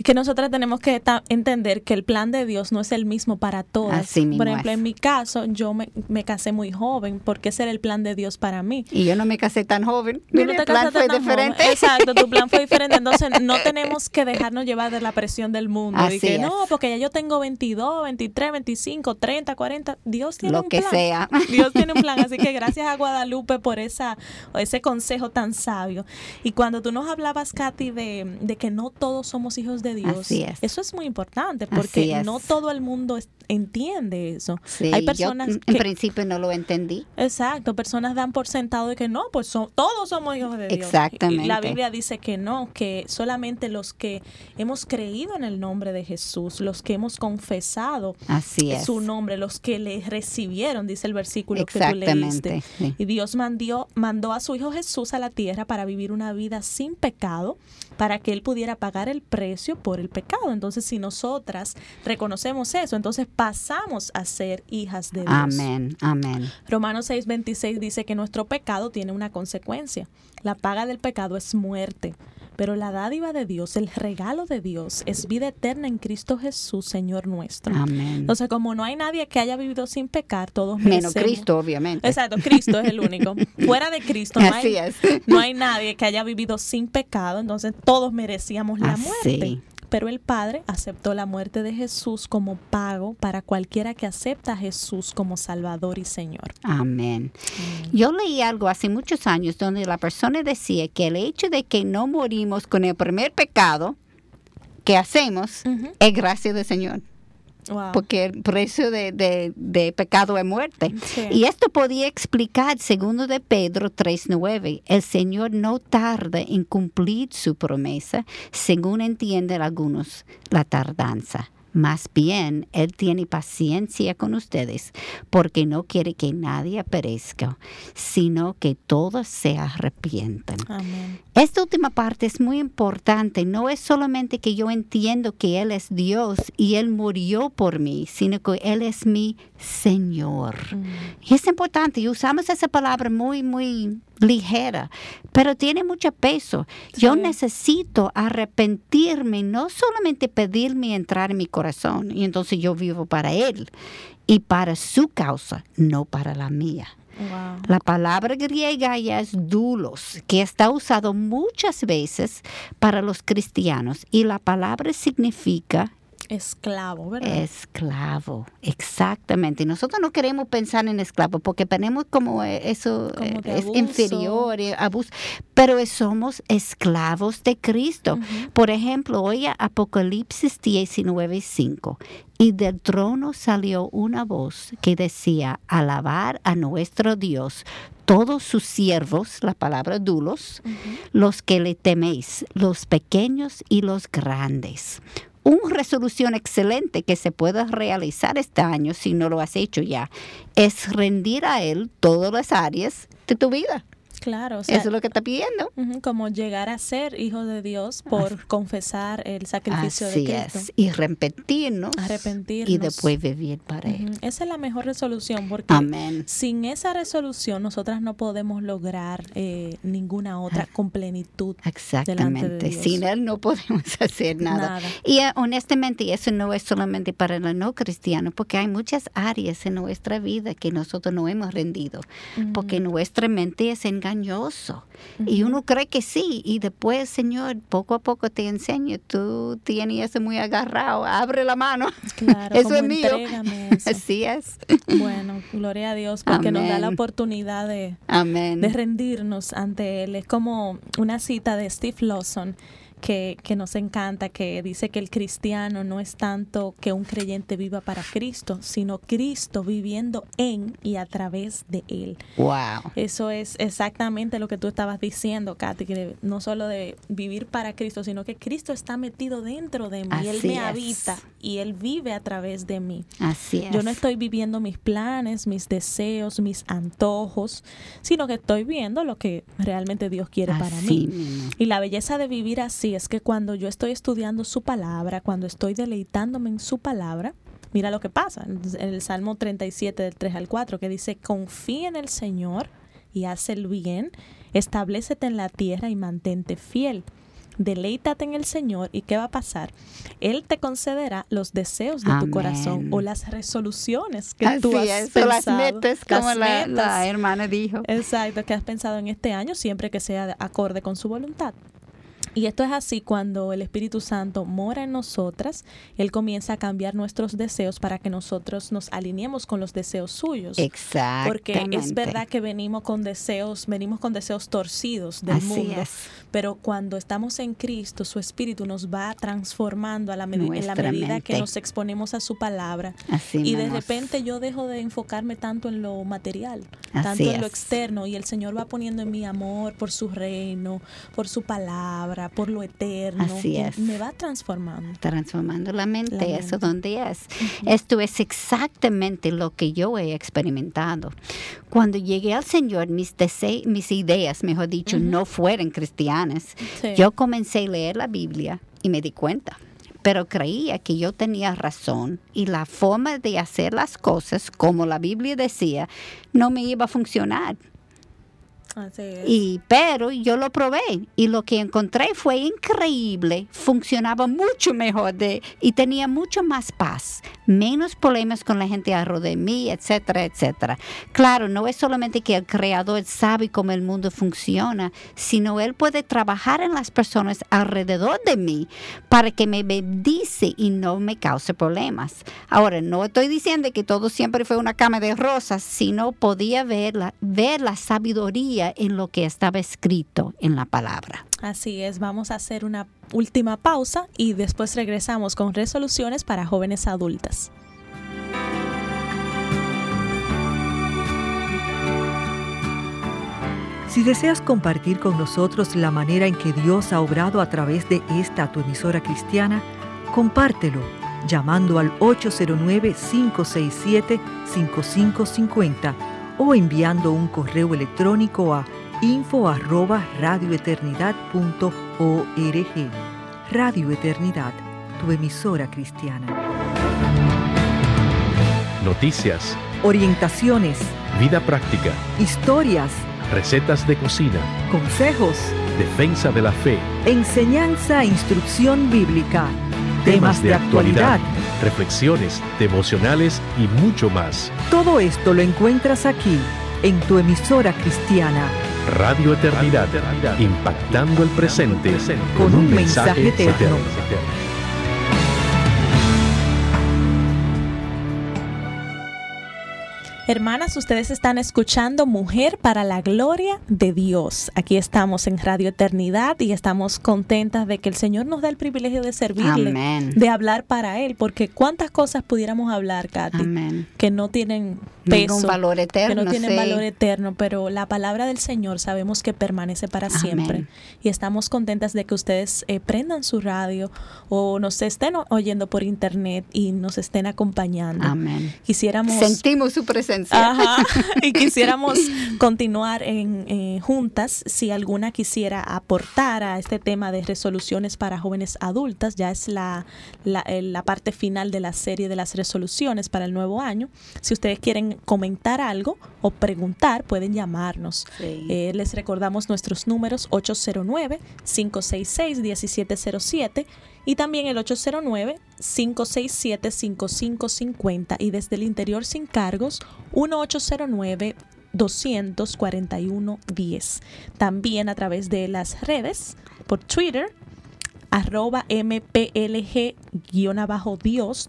A: Es que nosotras tenemos que entender que el plan de Dios no es el mismo para todas.
B: Así mismo
A: Por ejemplo,
B: es.
A: en mi caso, yo me, me casé muy joven porque ese era el plan de Dios para mí.
B: Y yo no me casé tan joven.
A: Tú no te
B: plan fue
A: tan
B: diferente.
A: joven. Exacto, tu plan fue diferente. Entonces, no tenemos que dejarnos llevar de la presión del mundo.
B: Así
A: y que
B: es.
A: no, porque ya yo tengo 22, 23, 25, 30, 40. Dios tiene
B: Lo
A: un
B: que
A: plan.
B: sea.
A: Dios tiene un plan. Así que gracias a Guadalupe por esa, ese consejo tan sabio. Y cuando tú nos hablabas, Katy, de, de que no todos somos hijos de Dios,
B: Así es.
A: eso es muy importante porque no todo el mundo entiende eso.
B: Sí,
A: Hay
B: yo
A: personas
B: en
A: que
B: principio no lo entendí.
A: Exacto, personas dan por sentado de que no, pues son, todos somos hijos de Dios.
B: Exactamente.
A: Y la Biblia dice que no, que solamente los que hemos creído en el nombre de Jesús, los que hemos confesado
B: Así es.
A: su nombre, los que le recibieron, dice el versículo que tú leíste.
B: sí.
A: Y Dios mandó, mandó a su Hijo Jesús a la tierra para vivir una vida sin pecado, para que Él pudiera pagar el precio por el pecado. Entonces, si nosotras reconocemos eso, entonces pasamos a ser hijas de Dios.
B: Amén, amén.
A: Romanos 6:26 dice que nuestro pecado tiene una consecuencia. La paga del pecado es muerte, pero la dádiva de Dios, el regalo de Dios es vida eterna en Cristo Jesús, Señor nuestro.
B: Amén.
A: Entonces, como no hay nadie que haya vivido sin pecar, todos
B: Menos
A: merecemos-
B: Cristo, obviamente.
A: Exacto, Cristo es el único. Fuera de Cristo no
B: Así
A: hay,
B: es.
A: no hay nadie que haya vivido sin pecado, entonces todos merecíamos la
B: Así.
A: muerte. Pero el Padre aceptó la muerte de Jesús como pago para cualquiera que acepta a Jesús como Salvador y Señor.
B: Amén. Yo leí algo hace muchos años donde la persona decía que el hecho de que no morimos con el primer pecado que hacemos es gracia del Señor.
A: Wow.
B: Porque el precio de, de- de pecado es muerte.
A: Sí.
B: Y esto podía explicar, segundo de Pedro 3.9, el Señor no tarda en cumplir su promesa, según entienden algunos la tardanza. Más bien, Él tiene paciencia con ustedes, porque no quiere que nadie perezca, sino que todos se arrepientan.
A: Amén.
B: Esta última parte es muy importante. No es solamente que yo entiendo que Él es Dios y Él murió por mí, sino que Él es mi Señor. Y es importante. Y usamos esa palabra muy, muy ligera, pero tiene mucho peso. Yo necesito arrepentirme, no solamente pedirme entrar en mi corazón, y entonces yo vivo para Él y para su causa, no para la mía.
A: Wow.
B: La palabra griega ya es dulos, que está usado muchas veces para los cristianos y la palabra significa
A: Esclavo, ¿verdad?
B: esclavo, exactamente. Y Nosotros no queremos pensar en esclavo porque tenemos como eh, eso
A: Como
B: eh, es
A: abuso.
B: inferior, eh, abuso, pero somos esclavos de Cristo. Por ejemplo, hoy Apocalipsis 19, 5. Y del trono salió una voz que decía, alabar a nuestro Dios, todos sus siervos, la palabra dulos, los que le teméis, los pequeños y los grandes. Una resolución excelente que se puede realizar este año, si no lo has hecho ya, es rendir a Él todas las áreas de tu vida.
A: Claro, o sea,
B: Eso es lo que está pidiendo.
A: como llegar a ser hijo de Dios por confesar el sacrificio
B: Así
A: de Cristo.
B: es. Y arrepentirnos.
A: Arrepentirnos.
B: Y después vivir para Él.
A: Ujú, Esa es la mejor resolución porque
B: Amén.
A: sin esa resolución nosotras no podemos lograr eh, ninguna otra con plenitud de
B: Exactamente.
A: Dios.
B: Sin Él no podemos hacer nada.
A: Nada.
B: Y eh, honestamente, eso no es solamente para los no cristianos, porque hay muchas áreas en nuestra vida que nosotros no hemos rendido, porque nuestra mente es engañoso. Y uno cree que sí, y después, Señor, poco a poco te enseño, tú tienes eso muy agarrado, abre la mano.
A: Claro,
B: eso es mío.
A: eso.
B: Así es.
A: Bueno, gloria a Dios porque nos da la oportunidad de,
B: Amén.
A: de rendirnos ante Él. Es como una cita de Steve Lawson que, que nos encanta, que dice que el cristiano no es tanto que un creyente viva para Cristo, sino Cristo viviendo en y a través de Él.
B: Wow.
A: Eso es exactamente lo que tú estabas diciendo, Katy, que no solo de vivir para Cristo, sino que Cristo está metido dentro de mí, Él me
B: es.
A: habita y Él vive a través de mí.
B: Así es.
A: Yo no estoy viviendo mis planes, mis deseos, mis antojos, sino que estoy viendo lo que realmente Dios quiere para mí.
B: mismo.
A: Y la belleza de vivir así es que cuando yo estoy estudiando su palabra, cuando estoy deleitándome en su palabra, mira lo que pasa en el Salmo 37 del 3 al 4 que dice, confía en el Señor y haz el bien, establecete en la tierra y mantente fiel. Deleítate en el Señor y ¿qué va a pasar? Él te concederá los deseos de tu corazón o las resoluciones que
B: Así
A: tú has
B: es, o las
A: pensado.
B: metas, como
A: Las
B: la, hermana dijo.
A: Exacto, que has pensado en este año siempre que sea de- acorde con su voluntad. Y esto es así cuando el Espíritu Santo mora en nosotras, Él comienza a cambiar nuestros deseos para que nosotros nos alineemos con los deseos suyos.
B: Exactamente.
A: Porque es verdad que venimos con deseos, venimos con deseos torcidos del
B: Así
A: mundo,
B: es.
A: pero cuando estamos en Cristo, su Espíritu nos va transformando a la en la medida que nos exponemos a su palabra.
B: Así
A: y de repente yo dejo de enfocarme tanto en lo material,
B: Así
A: tanto en lo externo, y el Señor va poniendo en mi amor por su reino, por su palabra, por lo eterno.
B: Así
A: y
B: es.
A: Me va transformando.
B: transformando la mente,
A: La
B: eso
A: mente.
B: donde es. Esto es exactamente lo que yo he experimentado. Cuando llegué al Señor, mis dese- mis ideas, mejor dicho, no fueron cristianas.
A: Sí.
B: Yo comencé a leer la Biblia y me di cuenta. Pero creía que yo tenía razón y la forma de hacer las cosas, como la Biblia decía, no me iba a funcionar.
A: Así es.
B: Y, pero yo lo probé y lo que encontré fue increíble, funcionaba mucho mejor de, y tenía mucho más paz, menos problemas con la gente alrededor de mí, etcétera, etcétera. Claro, no es solamente que el creador sabe cómo el mundo funciona, sino él puede trabajar en las personas alrededor de mí para que me bendice y no me cause problemas. Ahora, no estoy diciendo que todo siempre fue una cama de rosas, sino podía ver ver la sabiduría en lo que estaba escrito en la palabra.
A: Así es, vamos a hacer una última pausa y después regresamos con resoluciones para jóvenes adultas.
D: Si deseas compartir con nosotros la manera en que Dios ha obrado a través de esta tu emisora cristiana, compártelo llamando al 809-567-5550 o enviando un correo electrónico a info arroba radioeternidad.org. Radio Eternidad, tu emisora cristiana.
C: Noticias,
D: Orientaciones,
C: vida práctica,
D: historias,
C: recetas de cocina,
D: consejos,
C: defensa de la fe,
D: enseñanza e instrucción bíblica, temas de actualidad.
C: reflexiones, devocionales y mucho más.
D: Todo esto lo encuentras aquí, en tu emisora cristiana.
C: Radio Eternidad, impactando el presente
D: con un mensaje eterno.
A: Hermanas, ustedes están escuchando Mujer para la Gloria de Dios. Aquí estamos en Radio Eternidad y estamos contentas de que el Señor nos da el privilegio de servirle,
B: Amén.
A: de hablar para Él, porque cuántas cosas pudiéramos hablar, Katy,
B: Amén.
A: que no tienen peso,
B: Ningún valor eterno,
A: que no tienen
B: sí.
A: valor eterno, pero la palabra del Señor sabemos que permanece para
B: Amén.
A: siempre. Y estamos contentas de que ustedes eh, prendan su radio o nos estén oyendo por internet y nos estén acompañando.
B: Amén.
A: Quisiéramos
B: Sentimos su presencia.
A: Ajá. Y quisiéramos continuar en, eh, juntas. Si alguna quisiera aportar a este tema de resoluciones para jóvenes adultas, ya es la, la, eh, la parte final de la serie de las resoluciones para el nuevo año. Si ustedes quieren comentar algo o preguntar, pueden llamarnos.
B: Sí.
A: Eh, les recordamos nuestros números 809-566-1707 y también el 809-567-5550 y desde el interior sin cargos 1809 241 10 También a través de las redes, por Twitter, arroba mplg-dios,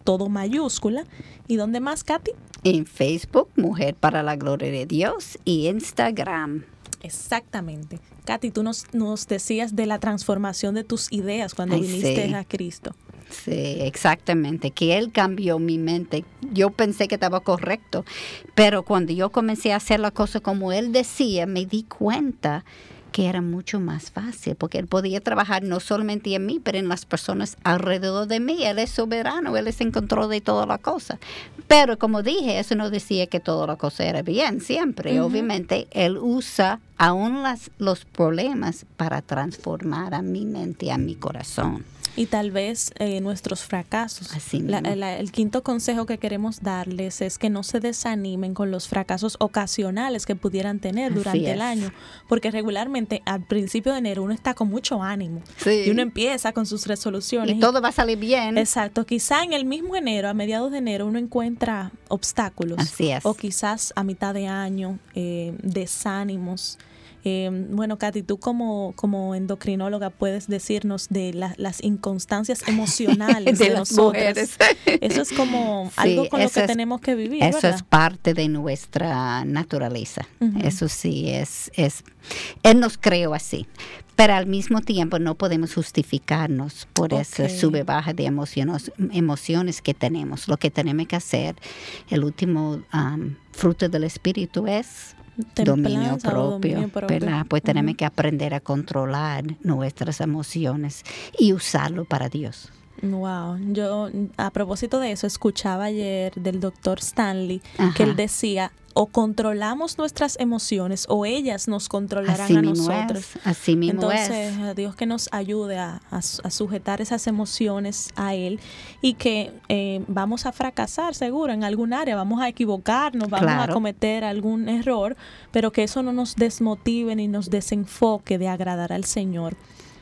A: todo mayúscula. ¿Y dónde más, Katy?
B: En Facebook, Mujer para la Gloria de Dios, y Instagram.
A: Exactamente. Katy, tú nos, nos decías de la transformación de tus ideas cuando
B: Ay,
A: viniste
B: sí.
A: a Cristo.
B: Sí, exactamente, que Él cambió mi mente. Yo pensé que estaba correcto, pero cuando yo comencé a hacer la cosa como Él decía, me di cuenta que era mucho más fácil, porque Él podía trabajar no solamente en mí, pero en las personas alrededor de mí. Él es soberano, Él es en control de toda la cosa. Pero como dije, eso no decía que toda la cosa era bien, siempre. Obviamente, Él usa aún las, los problemas para transformar a mi mente y a mi corazón.
A: Y tal vez eh, nuestros fracasos.
B: Así
A: La- la- el quinto consejo que queremos darles es que no se desanimen con los fracasos ocasionales que pudieran tener
B: Así
A: durante el año, porque regularmente al principio de enero uno está con mucho ánimo
B: Sí.
A: y uno empieza con sus resoluciones.
B: Y todo va a salir bien.
A: Exacto, quizá en el mismo enero, a mediados de enero, uno encuentra obstáculos.
B: Así es.
A: O quizás a mitad de año, eh, desánimos. Eh, bueno, Katy, tú como, como endocrinóloga puedes decirnos de la- las inconstancias emocionales de,
B: De las
A: nosotras.
B: mujeres.
A: Eso es como
B: Sí,
A: algo con lo que
B: es-
A: tenemos que vivir,
B: Eso
A: ¿verdad?
B: es parte de nuestra naturaleza. Eso sí es, es, Él nos creó así. Pero al mismo tiempo no podemos justificarnos por esa
A: Ok.
B: sube baja de emociones, emociones que tenemos. Lo que tenemos que hacer, el último am, fruto del espíritu es dominio propio,
A: dominio propio.
B: ¿verdad? Pues tenemos que aprender a controlar nuestras emociones y usarlo para Dios.
A: Wow, yo a propósito de eso escuchaba ayer del doctor Stanley
B: Ajá.
A: que él decía o controlamos nuestras emociones o ellas nos controlarán
B: Así
A: a
B: mismo
A: nosotros.
B: es, así mismo es.
A: Entonces, a Dios que nos ayude a, a su- a sujetar esas emociones a Él y que eh, vamos a fracasar seguro en algún área, vamos a equivocarnos, vamos a cometer algún error, pero que eso no nos desmotive ni nos desenfoque de agradar al Señor.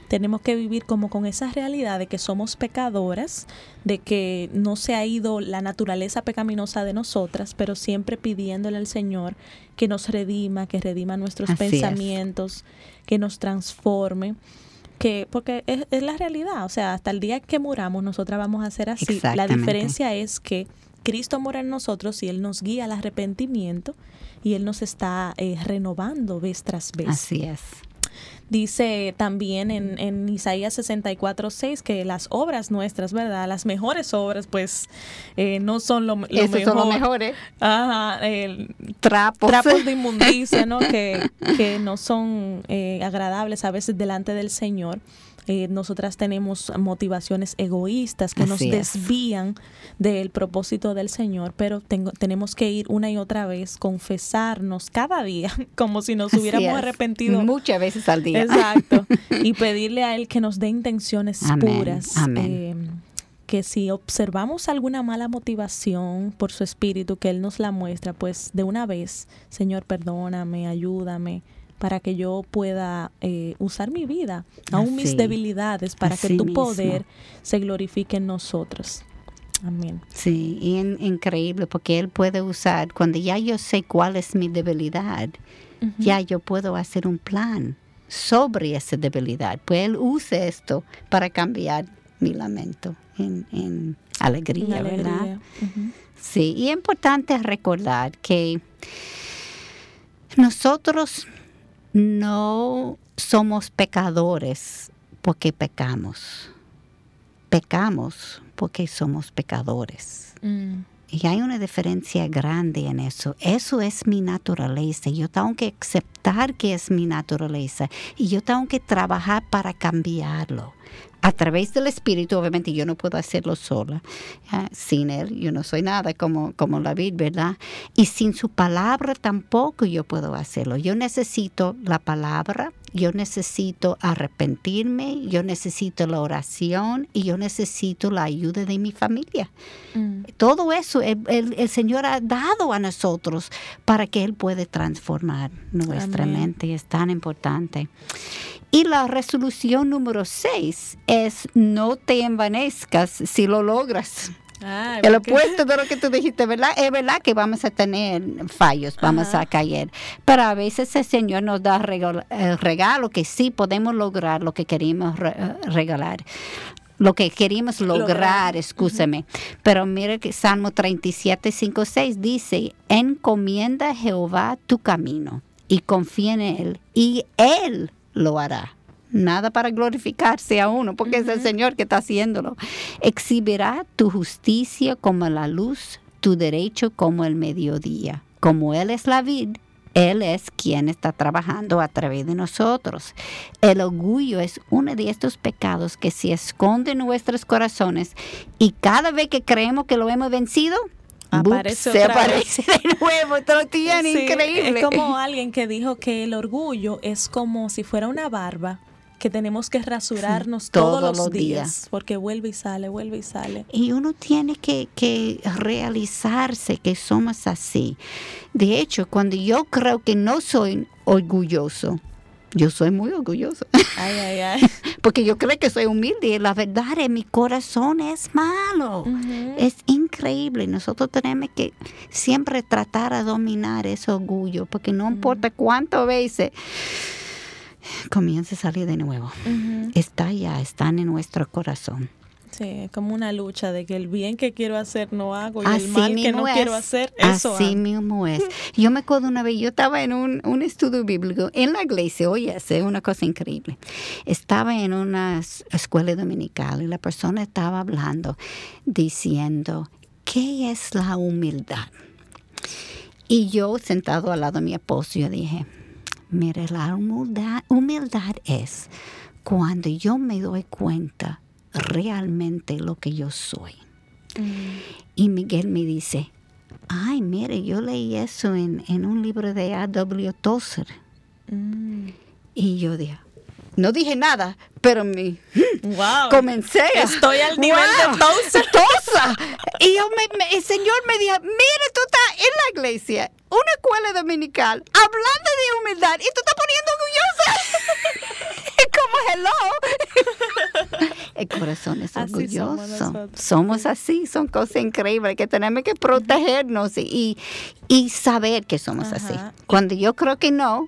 A: Tenemos que vivir como con esa realidad de que somos pecadoras, de que no se ha ido la naturaleza pecaminosa de nosotras, pero siempre pidiéndole al Señor que nos redima, que redima nuestros
B: Así es.
A: pensamientos, que nos transforme, que porque es, es la realidad, o sea, hasta el día que muramos nosotras vamos a ser así. La diferencia es que Cristo mora en nosotros y Él nos guía al arrepentimiento y Él nos está eh, renovando vez tras vez.
B: Así es.
A: Dice también en, en Isaías 64, 6 que las obras nuestras, ¿verdad? Las mejores obras, pues, eh, no son lo, lo
B: Esos
A: mejor.
B: son los mejores.
A: Ajá,
B: Trapos.
A: trapos de inmundicia, ¿no? que, que no son eh, agradables a veces delante del Señor. Eh, nosotras tenemos motivaciones egoístas que nos
B: es.
A: desvían del propósito del Señor, pero tengo, tenemos que ir una y otra vez, confesarnos cada día, como si nos hubiéramos arrepentido
B: Muchas veces al día.
A: Exacto. Y pedirle a Él que nos dé intenciones
B: Amén,
A: puras.
B: amén.
A: eh, que si observamos alguna mala motivación por su espíritu, que Él nos la muestra, pues de una vez, Señor, perdóname, ayúdame, para que yo pueda eh, usar mi vida, aún mis debilidades, para que tu
B: mismo.
A: poder se glorifique en nosotros. Amén.
B: Sí, y in- increíble porque Él puede usar, cuando ya yo sé cuál es mi debilidad, ya yo puedo hacer un plan sobre esa debilidad. Pues Él usa esto para cambiar mi lamento en, en alegría, ¿verdad? Sí, y es importante recordar que nosotros no somos pecadores porque pecamos. Pecamos porque somos pecadores.
A: Mm.
B: Y hay una diferencia grande en eso. Eso es mi naturaleza. Yo tengo que aceptar que es mi naturaleza y yo tengo que trabajar para cambiarlo. A través del Espíritu, obviamente yo no puedo hacerlo sola. Ah, sin Él yo no soy nada como, como David, ¿verdad? Y sin su palabra tampoco yo puedo hacerlo. Yo necesito la palabra, yo necesito arrepentirme, yo necesito la oración y yo necesito la ayuda de mi familia.
A: Mm.
B: Todo eso el, el- el Señor ha dado a nosotros para que Él puede transformar nuestra
A: Amén.
B: mente. Es tan importante. Y la resolución número seis es no te envanezcas si lo logras.
A: Ay,
B: El
A: porque-
B: opuesto de lo que tú dijiste, ¿verdad? Es verdad que vamos a tener fallos, vamos
A: Ajá.
B: a caer, pero a veces el Señor nos da regalo, el regalo que sí podemos lograr lo que queremos re- eh, regalar. Lo que queríamos lograr,
A: Lograr.
B: escúchame. Pero mire que Salmo 37, 5, 6 dice, encomienda a Jehová tu camino y confía en Él y Él lo hará. Nada para glorificarse a uno, porque es el Señor que está haciéndolo. Exhibirá tu justicia como la luz, tu derecho como el mediodía. Como Él es la vid, Él es quien está trabajando a través de nosotros. El orgullo es uno de estos pecados que se esconde en nuestros corazones y cada vez que creemos que lo hemos vencido,
A: Aparece
B: ¡bup! se aparece de nuevo. Esto lo tiene
A: Sí,
B: increíble.
A: Es como alguien que dijo que el orgullo es como si fuera una barba que tenemos que rasurarnos
B: Sí,
A: todos,
B: todos
A: los
B: los
A: días,
B: días.
A: porque vuelve y sale, vuelve y sale.
B: Y uno tiene que, que realizarse que somos así. De hecho, cuando yo creo que no soy orgulloso, yo soy muy orgulloso.
A: Ay, ay, ay.
B: Porque yo creo que soy humilde y la verdad en mi corazón es malo. Es increíble. Nosotros tenemos que siempre tratar de dominar ese orgullo, porque no importa cuántas veces comience a salir de nuevo. Está ya, están en nuestro corazón.
A: Sí, es como una lucha de que el bien que quiero hacer no hago y
B: Así
A: el mal que no
B: es.
A: quiero hacer, eso
B: Así
A: hago.
B: mismo es. Yo me acuerdo una vez, yo estaba en un, un estudio bíblico en la iglesia, oye, es una cosa increíble. Estaba en una es- escuela dominical y la persona estaba hablando, diciendo, ¿qué es la humildad? Y yo sentado al lado de mi esposo, yo dije, mire, la humildad, humildad es cuando yo me doy cuenta realmente lo que yo soy. Y Miguel me dice, ay, mire, yo leí eso en, en un libro de A.W. Tozer. Y yo dije, no dije nada, pero me
A: wow.
B: comencé. a-
A: Estoy al nivel
B: Wow,
A: de Tozer.
B: Tozer. Y yo me, me- el Señor me dijo, mire, tú en la iglesia, una escuela dominical, hablando de humildad, y tú estás poniendo orgullosa. Como hello. El corazón es
A: Así
B: orgulloso.
A: somos
B: Somos, así, son cosas increíbles que tenemos que protegernos y, y saber que somos así. Cuando yo creo que no,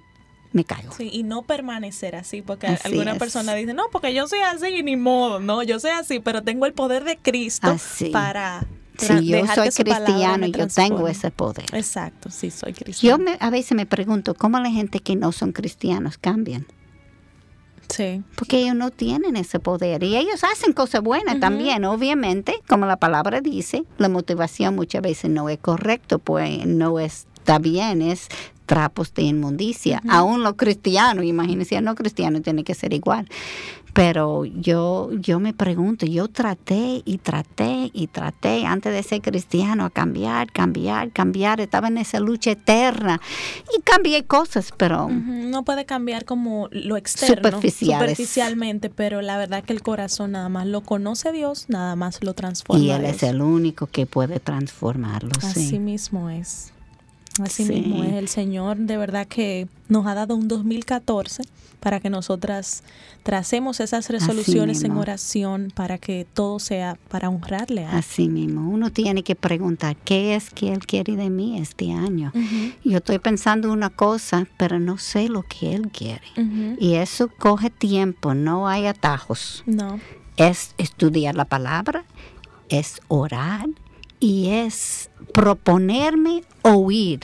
B: me caigo.
A: Sí, y no permanecer así, porque
B: Así
A: alguna
B: es.
A: persona dice, no, porque yo soy así y ni modo, no, yo soy así, pero tengo el poder de Cristo
B: Así.
A: para
B: Si yo soy cristiano, yo tengo ese poder.
A: Exacto, sí, soy
B: Yo
A: cristiano.
B: me- a veces me pregunto cómo la gente que no son cristianos cambian.
A: Sí.
B: Porque ellos no tienen ese poder y ellos hacen cosas buenas también, obviamente, como la palabra dice, la motivación muchas veces no es correcto, pues no está bien, es trapos de inmundicia. Aún los cristianos, imagínense, no cristianos tiene que ser igual. Pero yo, yo me pregunto, yo traté y traté y traté antes de ser cristiano a cambiar, cambiar, cambiar. Estaba en esa lucha eterna y cambié cosas, pero
A: No puede cambiar como lo externo, superficialmente, pero la verdad que el corazón nada más lo conoce Dios, nada más lo transforma.
B: y Él es el único que puede transformarlo.
A: Así
B: sí.
A: mismo es. Así
B: Sí.
A: mismo es. El Señor de verdad que nos ha dado un 2014 para que nosotras tracemos esas resoluciones en oración para que todo sea para honrarle a
B: Así mismo, uno tiene que preguntar qué es que Él quiere de mí este año. Yo estoy pensando una cosa, pero no sé lo que Él quiere. Y eso coge tiempo, no hay atajos.
A: No.
B: Es estudiar la palabra, es orar y es proponerme oír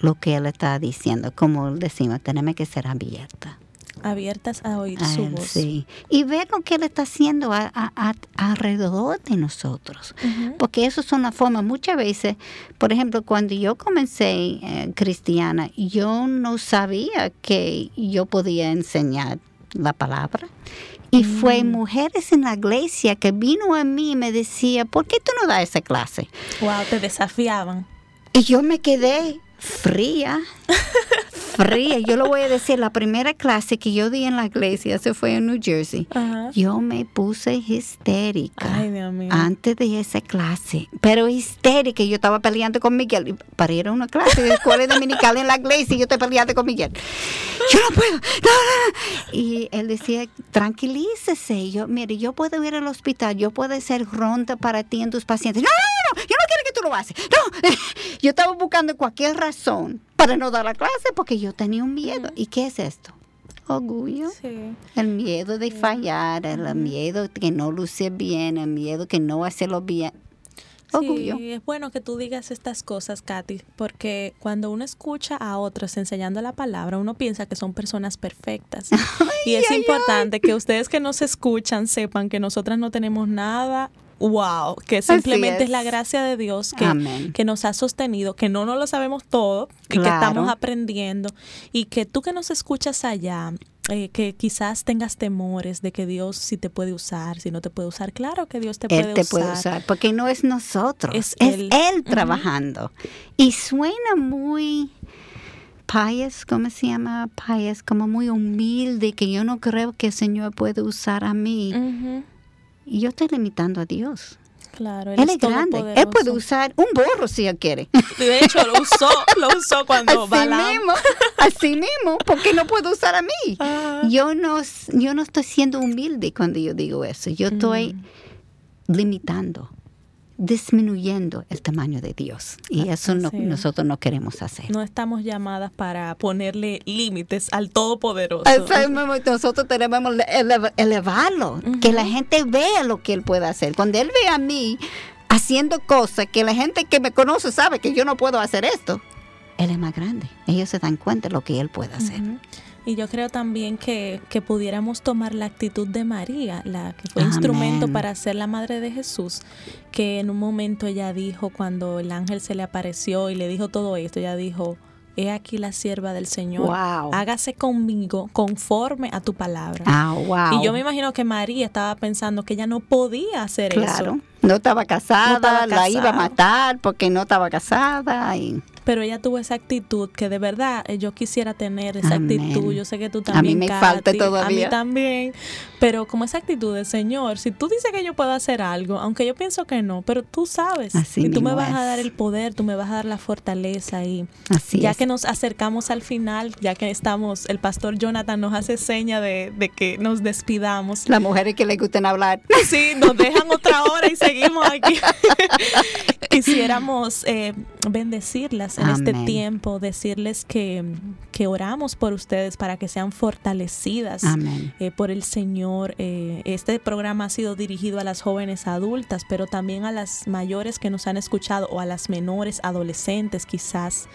B: lo que Él está diciendo. Como decimos, tenemos que ser abiertas.
A: Abiertas a oír
B: a
A: su
B: Él,
A: voz.
B: sí. Y ver lo que Él está haciendo a- a- alrededor de nosotros. Porque eso es una forma, muchas veces, por ejemplo, cuando yo comencé eh, cristiana, yo no sabía que yo podía enseñar la palabra. Y fue
A: Mm.
B: mujeres en la iglesia que vino a mí y me decía, ¿por qué tú no das esa clase?
A: Wow, te desafiaban.
B: Y yo me quedé fría, fría. Yo lo voy a decir, la primera clase que yo di en la iglesia, se fue en New Jersey. Yo me puse histérica
A: Ay, Dios mío.
B: antes de esa clase, pero histérica. Yo estaba peleando con Miguel para ir a una clase de escuela dominical en la iglesia y yo estoy peleando con Miguel. Yo no puedo. no, no, no. Y él decía, tranquilícese. Yo, mire, yo puedo ir al hospital, yo puedo ser ronda para ti en tus pacientes. No, no, no, tú lo haces. No. Yo estaba buscando cualquier razón para no dar la clase porque yo tenía un miedo. ¿Y qué es esto? Orgullo.
A: Sí.
B: El miedo de fallar, el miedo de que no luce bien, el miedo que no hacerlo bien. Orgullo.
A: Sí, es bueno que tú digas estas cosas, Katy, porque cuando uno escucha a otros enseñando la palabra, uno piensa que son personas perfectas. y es importante que ustedes que nos escuchan sepan que nosotras no tenemos nada. Wow, que simplemente es.
B: es.
A: la gracia de Dios que, nos ha sostenido, que no nos lo sabemos todo, y que estamos aprendiendo, y que tú que nos escuchas allá, eh, que quizás tengas temores de que Dios sí te puede usar, si no te puede usar, claro que Dios te
B: Él
A: puede
B: te
A: usar.
B: puede usar, porque no es nosotros,
A: Es
B: es,
A: Él.
B: trabajando. Y suena muy pious, ¿cómo se llama? Pious, como muy humilde, que yo no creo que el Señor puede usar a mí. Y yo estoy limitando a Dios.
A: Claro, él,
B: Él
A: es,
B: grande. Él puede usar un borro si él quiere.
A: De hecho, lo usó, lo usó cuando
B: así
A: Balaam-
B: mismo, así mismo, porque no puede usar a mí.
A: Ajá.
B: Yo no, yo no estoy siendo humilde cuando yo digo eso. Yo estoy
A: Mm.
B: limitando, disminuyendo el tamaño de Dios. Y eso no, nosotros no queremos hacer.
A: No estamos llamadas para ponerle límites al Todopoderoso.
B: Nosotros tenemos que eleva- elevarlo, que la gente vea lo que él puede hacer. Cuando él ve a mí haciendo cosas que la gente que me conoce sabe que yo no puedo hacer esto, él es más grande. Ellos se dan cuenta de lo que él puede hacer.
A: Y yo creo también que, que pudiéramos tomar la actitud de María, la que fue
B: Amén.
A: instrumento para ser la madre de Jesús, que en un momento ella dijo, cuando el ángel se le apareció y le dijo todo esto, ella dijo, he aquí la sierva del Señor.
B: Wow.
A: Hágase conmigo conforme a tu palabra.
B: Ah, wow.
A: Y yo me imagino que María estaba pensando que ella no podía hacer
B: Claro.
A: eso.
B: No estaba casada,
A: No estaba
B: la iba a matar porque no estaba casada. Y...
A: Pero ella tuvo esa actitud que de verdad eh, yo quisiera tener esa
B: Amén.
A: actitud. Yo sé que tú
B: A
A: también.
B: mí me falta
A: Katy, A
B: todavía.
A: mí también. Pero como esa actitud de Señor, si tú dices que yo puedo hacer algo, aunque yo pienso que no, pero tú sabes.
B: Así
A: y tú me vas a dar el poder, tú me vas a dar la fortaleza. Y
B: Así
A: ya
B: es.
A: que nos acercamos al final, ya que estamos, el pastor Jonathan nos hace seña de, de que nos despidamos.
B: Las mujeres que le gustan hablar.
A: Sí, nos dejan otra hora y seguimos aquí. Quisiéramos eh, bendecirlas en este tiempo, decirles que, que oramos por ustedes para que sean fortalecidas eh, por el Señor. Eh, este programa ha sido dirigido a las jóvenes adultas, pero también a las mayores que nos han escuchado o a las menores, adolescentes quizás.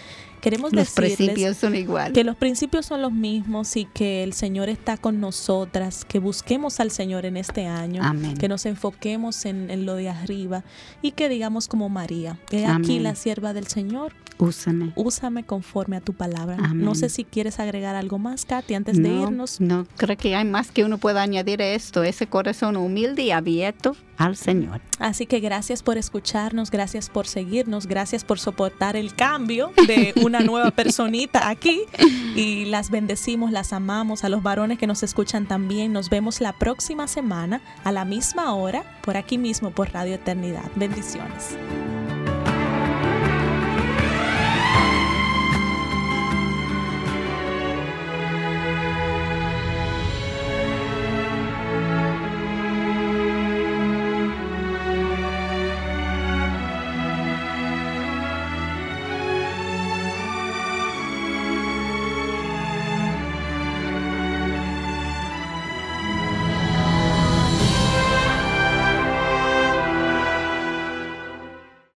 A: Queremos
B: Los
A: decirles
B: principios son igual.
A: que los principios son los mismos y que el Señor está con nosotras, que busquemos al Señor en este año,
B: Amén.
A: que nos enfoquemos en, en lo de arriba y que digamos como María, he aquí la sierva del Señor,
B: Úsame.
A: úsame conforme a tu palabra.
B: Amén.
A: No sé si quieres agregar algo más, Katy, antes de
B: no,
A: irnos.
B: No, creo que hay más que uno pueda añadir a esto, ese corazón humilde y abierto al Señor.
A: Así que gracias por escucharnos, gracias por seguirnos, gracias por soportar el cambio de una nueva personita aquí y las bendecimos, las amamos, a los varones que nos escuchan también. Nos vemos la próxima semana a la misma hora por aquí mismo por Radio Eternidad. Bendiciones.